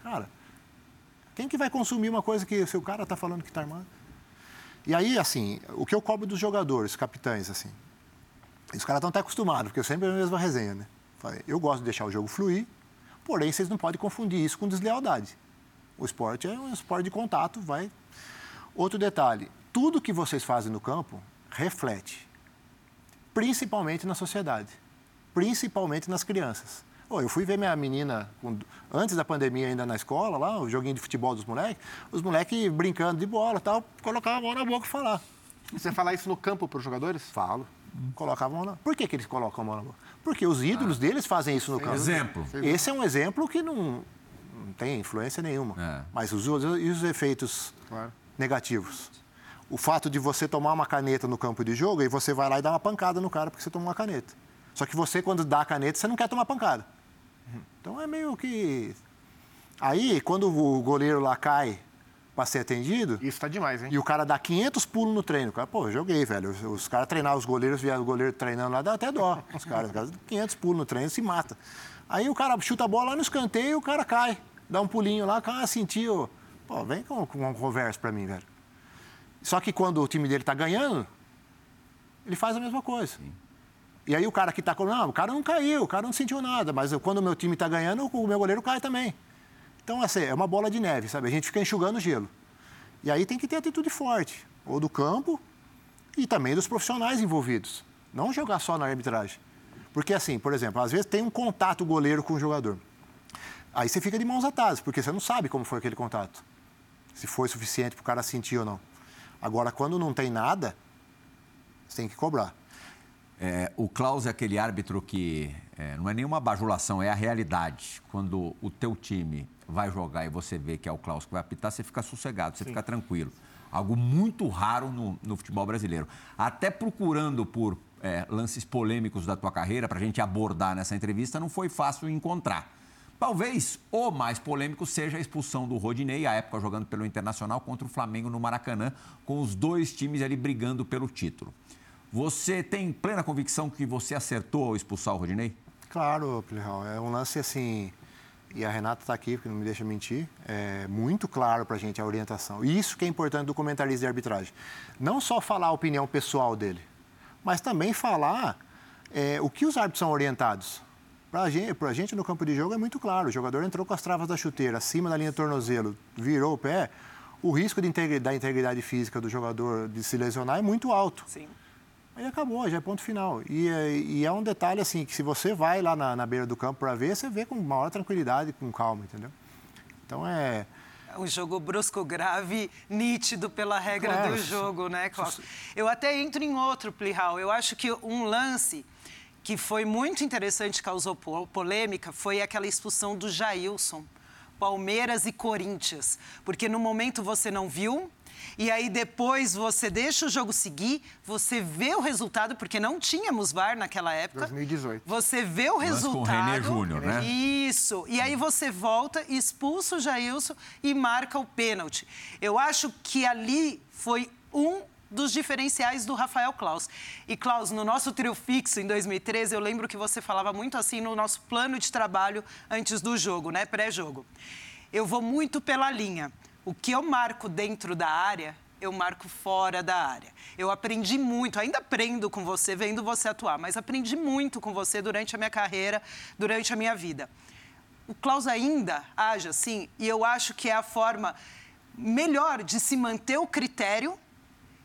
Cara, quem que vai consumir uma coisa que o seu cara está falando que está armado? E aí, assim, o que eu cobro dos jogadores, capitães, assim, os caras estão até acostumados, porque eu sempre é a mesma resenha, né? Falei, eu gosto de deixar o jogo fluir, porém vocês não podem confundir isso com deslealdade. O esporte é um esporte de contato, vai. Outro detalhe, tudo que vocês fazem no campo reflete, principalmente na sociedade, principalmente nas crianças. Oh, eu fui ver minha menina, antes da pandemia ainda na escola, lá, o joguinho de futebol dos moleques, os moleques brincando de bola tal, colocavam a mão na boca e falar. Você fala isso no campo para os jogadores? Falo colocavam a mão na... Por que, que eles colocam a mão na boca? Porque os ídolos ah. deles fazem isso no campo. Exemplo. Esse é um exemplo que não, não tem influência nenhuma. É. Mas os, e os efeitos claro. negativos? O fato de você tomar uma caneta no campo de jogo e você vai lá e dá uma pancada no cara porque você tomou uma caneta. Só que você, quando dá a caneta, você não quer tomar pancada. Então é meio que. Aí, quando o goleiro lá cai para ser atendido. Isso tá demais, hein? E o cara dá 500 pulos no treino. Cara, pô, joguei, velho. Os, os caras treinavam os goleiros, via o goleiro treinando lá, dá até dó. Os caras, 500 pulos no treino, se mata. Aí o cara chuta a bola lá no escanteio e o cara cai. Dá um pulinho lá, o cara sentiu. Pô, vem com, com uma conversa para mim, velho. Só que quando o time dele tá ganhando, ele faz a mesma coisa. Sim. E aí o cara que tá com. Não, o cara não caiu, o cara não sentiu nada. Mas quando o meu time tá ganhando, o meu goleiro cai também. Então, assim, é uma bola de neve, sabe? A gente fica enxugando gelo. E aí tem que ter atitude forte, ou do campo e também dos profissionais envolvidos. Não jogar só na arbitragem. Porque, assim, por exemplo, às vezes tem um contato goleiro com o jogador. Aí você fica de mãos atadas, porque você não sabe como foi aquele contato. Se foi suficiente para o cara sentir ou não. Agora, quando não tem nada, você tem que cobrar. É, o Klaus é aquele árbitro que é, não é nenhuma bajulação, é a realidade. Quando o teu time vai jogar e você vê que é o Klaus que vai apitar, você fica sossegado, você Sim. fica tranquilo. Algo muito raro no, no futebol brasileiro. Até procurando por é, lances polêmicos da tua carreira para a gente abordar nessa entrevista, não foi fácil encontrar. Talvez o mais polêmico seja a expulsão do Rodinei, à época jogando pelo Internacional contra o Flamengo no Maracanã, com os dois times ali brigando pelo título. Você tem plena convicção que você acertou ao expulsar o Rodinei? Claro, Plihal. É um lance assim e a Renata está aqui, porque não me deixa mentir, é muito claro para a gente a orientação. E isso que é importante do comentarista de arbitragem. Não só falar a opinião pessoal dele, mas também falar é, o que os árbitros são orientados. Para a gente, gente no campo de jogo é muito claro. O jogador entrou com as travas da chuteira acima da linha do tornozelo, virou o pé, o risco de integridade, da integridade física do jogador de se lesionar é muito alto. Sim. Aí acabou, já é ponto final. E, e, é um detalhe assim, que se você vai lá na, na beira do campo para ver, você vê com maior tranquilidade, com calma, entendeu? Então é... é um jogo brusco, grave, nítido pela regra claro. do jogo, né, Cláudio? Eu até entro em outro, Plihal. Eu acho que um lance que foi muito interessante, causou polêmica, foi aquela expulsão do Jailson. Palmeiras e Corinthians. Porque no momento você não viu, E aí depois você deixa o jogo seguir, você vê o resultado, porque não tínhamos VAR naquela época. 2018. Você vê o Mas resultado. com o René Júnior, né? Isso. E aí você volta, expulsa o Jailson e marca o pênalti. Eu acho que ali foi um dos diferenciais do Rafael Klaus. E, Klaus, no nosso trio fixo em 2013, eu lembro que você falava muito assim no nosso plano de trabalho antes do jogo, né? Pré-jogo. Eu vou muito pela linha. O que eu marco dentro da área, eu marco fora da área. Eu aprendi muito, ainda aprendo com você, vendo você atuar, mas aprendi muito com você durante a minha carreira, durante a minha vida. O Klaus ainda age assim, e eu acho que é a forma melhor de se manter o critério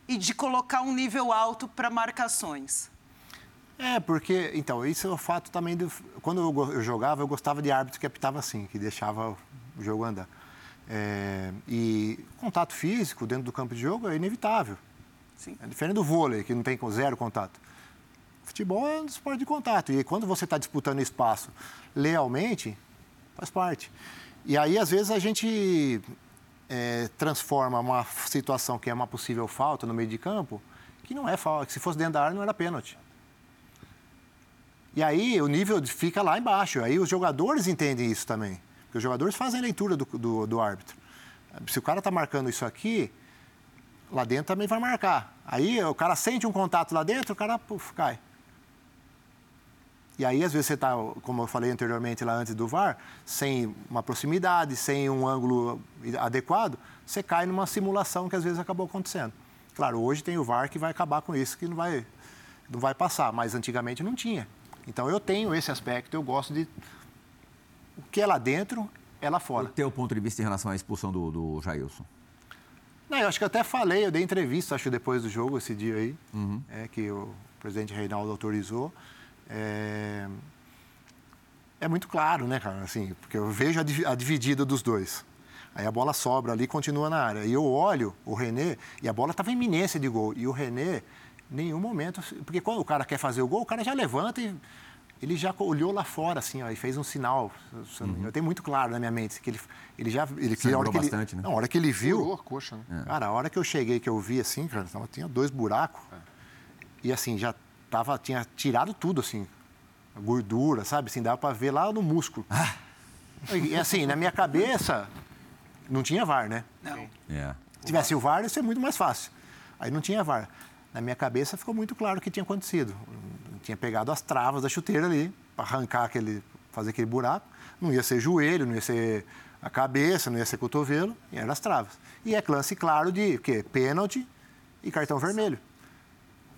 e de colocar um nível alto para marcações. É, porque, então, isso é o fato também do. Quando eu jogava, eu gostava de árbitro que apitava assim, que deixava o jogo andar. É, e contato físico dentro do campo de jogo é inevitável. Sim. É diferente do vôlei, que não tem zero contato. Futebol é um esporte de contato. E quando você está disputando espaço lealmente, faz parte. E aí, às vezes, a gente é, transforma uma situação que é uma possível falta no meio de campo, que não é falta, que se fosse dentro da área não era pênalti. E aí o nível fica lá embaixo. Aí os jogadores entendem isso também. Porque os jogadores fazem a leitura do, do, do árbitro. Se o cara está marcando isso aqui, lá dentro também vai marcar. Aí o cara sente um contato lá dentro, o cara puf, cai. E aí, às vezes, você está, como eu falei anteriormente lá antes do VAR, sem uma proximidade, sem um ângulo adequado, você cai numa simulação que às vezes acabou acontecendo. Claro, hoje tem o VAR que vai acabar com isso, que não vai, não vai passar, mas antigamente não tinha. Então eu tenho esse aspecto, eu gosto de. O que é lá dentro, é lá O fora. teu ponto de vista em relação à expulsão do, do Jailson? Não, eu acho que eu até falei, eu dei entrevista, acho, depois do jogo, esse dia aí, é, que o presidente Reinaldo autorizou. É, é muito claro, né, cara? Assim, porque eu vejo a, divi- a dividida dos dois. Aí a bola sobra ali e continua na área. E eu olho o René, e a bola estava em iminência de gol. E o René, nenhum momento. Porque quando o cara quer fazer o gol, o cara já levanta e. Ele já olhou lá fora, assim, ó, e fez um sinal. se eu tenho muito claro na minha mente que ele, ele já. Ele, que a hora que ele, bastante, né? não, a hora que ele viu. Furou a coxa, né? Cara, a hora que eu cheguei, que eu vi assim, cara, tava- tinha dois buracos. E assim, já tava, tinha tirado tudo, assim. A gordura, sabe? Assim, dava pra ver lá no músculo. E assim, na minha cabeça, não tinha VAR, né? Não. É. Se tivesse o VAR, ia ser muito mais fácil. Aí não tinha VAR. Na minha cabeça ficou muito claro o que tinha acontecido. Tinha pegado as travas da chuteira ali, para arrancar aquele, fazer aquele buraco. Não ia ser joelho, não ia ser a cabeça, não ia ser cotovelo, e eram as travas. E é lance claro de quê? Pênalti e cartão vermelho.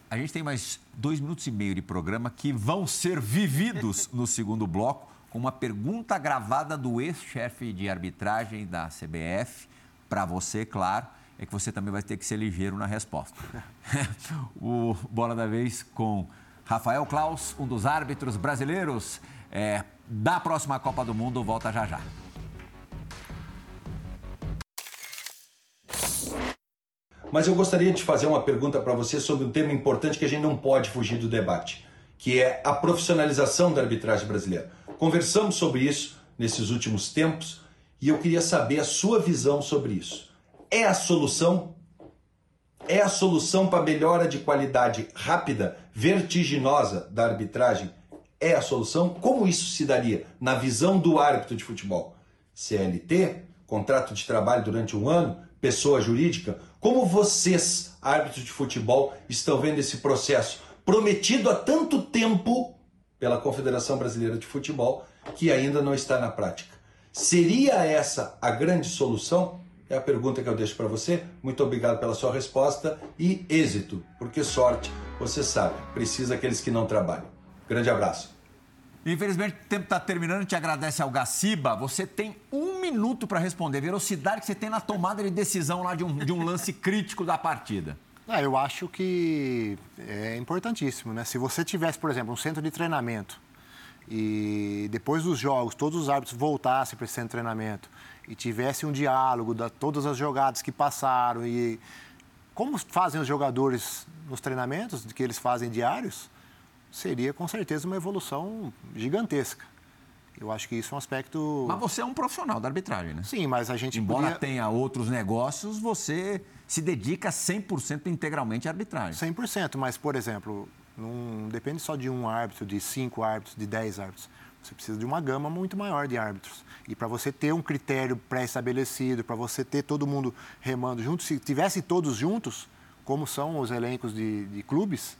A gente tem mais dois minutos e meio de programa que vão ser vividos no segundo bloco com uma pergunta gravada do ex-chefe de arbitragem da CBF para você, claro, é que você também vai ter que ser ligeiro na resposta. o Bola da Vez com Rafael Klaus, um dos árbitros brasileiros é, da próxima Copa do Mundo, volta já já. Mas eu gostaria de fazer uma pergunta para você sobre um tema importante que a gente não pode fugir do debate, que é a profissionalização da arbitragem brasileira. Conversamos sobre isso nesses últimos tempos e eu queria saber a sua visão sobre isso. É a solução? É a solução para melhora de qualidade rápida, vertiginosa da arbitragem? É a solução? Como isso se daria na visão do árbitro de futebol? CLT, contrato de trabalho durante um ano, pessoa jurídica? Como vocês, árbitros de futebol, estão vendo esse processo prometido há tanto tempo pela Confederação Brasileira de Futebol que ainda não está na prática? Seria essa a grande solução? É a pergunta que eu deixo para você. Muito obrigado pela sua resposta e êxito, porque sorte, você sabe, precisa aqueles que não trabalham. Grande abraço. Infelizmente, o tempo está terminando. A gente agradece ao Gaciba. Você tem um minuto para responder. Velocidade que você tem na tomada de decisão lá de um, de um lance crítico da partida. Ah, eu acho que é importantíssimo, né? Se você tivesse, por exemplo, um centro de treinamento e depois dos jogos todos os árbitros voltassem para esse centro de treinamento e tivesse um diálogo de todas as jogadas que passaram e como fazem os jogadores nos treinamentos que eles fazem diários, seria com certeza uma evolução gigantesca. Eu acho que isso é um aspecto. Mas você é um profissional da arbitragem, né? Sim, mas a gente Embora podia... tenha outros negócios, você se dedica 100% integralmente à arbitragem. 100%, mas, por exemplo, não depende só de um árbitro, de cinco árbitros, de dez árbitros. Você precisa de uma gama muito maior de árbitros. E para você ter um critério pré-estabelecido, para você ter todo mundo remando junto, se tivesse todos juntos, como são os elencos de, de clubes,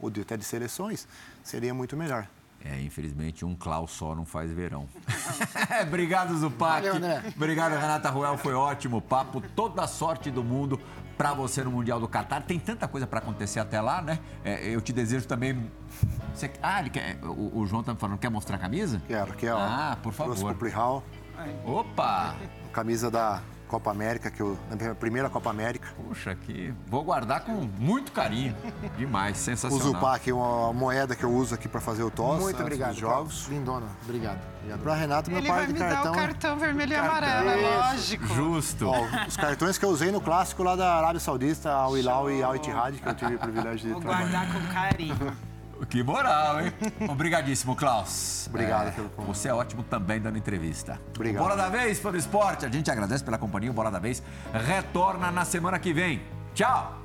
ou de, até de seleções, seria muito melhor. É, infelizmente, um Klaus só não faz verão. Obrigado, Zupac. Valeu. Obrigado, Renata Ruel. Foi ótimo papo. Toda a sorte do mundo para você no Mundial do Catar. Tem tanta coisa para acontecer até lá, né? É, eu te desejo também. Você... Ah, ele quer... o, o João tá me falando, quer mostrar a camisa? Quero, ó. Ah, por Trouxe favor. pro Plihal, Opa! camisa da Copa América, que eu, na minha primeira Copa América. Puxa, aqui. Vou guardar com muito carinho. Demais, O sensacional. Zupac, uma moeda que eu uso aqui para fazer o tosse Muito obrigado, jogos. Lindona. Obrigado. Obrigado. Para Renato, meu Ele par vai de me cartão. dar o cartão vermelho e amarelo, é lógico. Justo. Ó, os cartões que eu usei no clássico lá da Arábia Saudita, Al Hilal e Al Ittihad, que eu tive o privilégio de Vou trabalhar. guardar com carinho. Que moral, hein? Obrigadíssimo, Klaus. Obrigado pelo convite. Você é ótimo também dando entrevista. Obrigado. O Bola da Vez, fã do esporte. A gente agradece pela companhia. O Bola da Vez retorna na semana que vem. Tchau!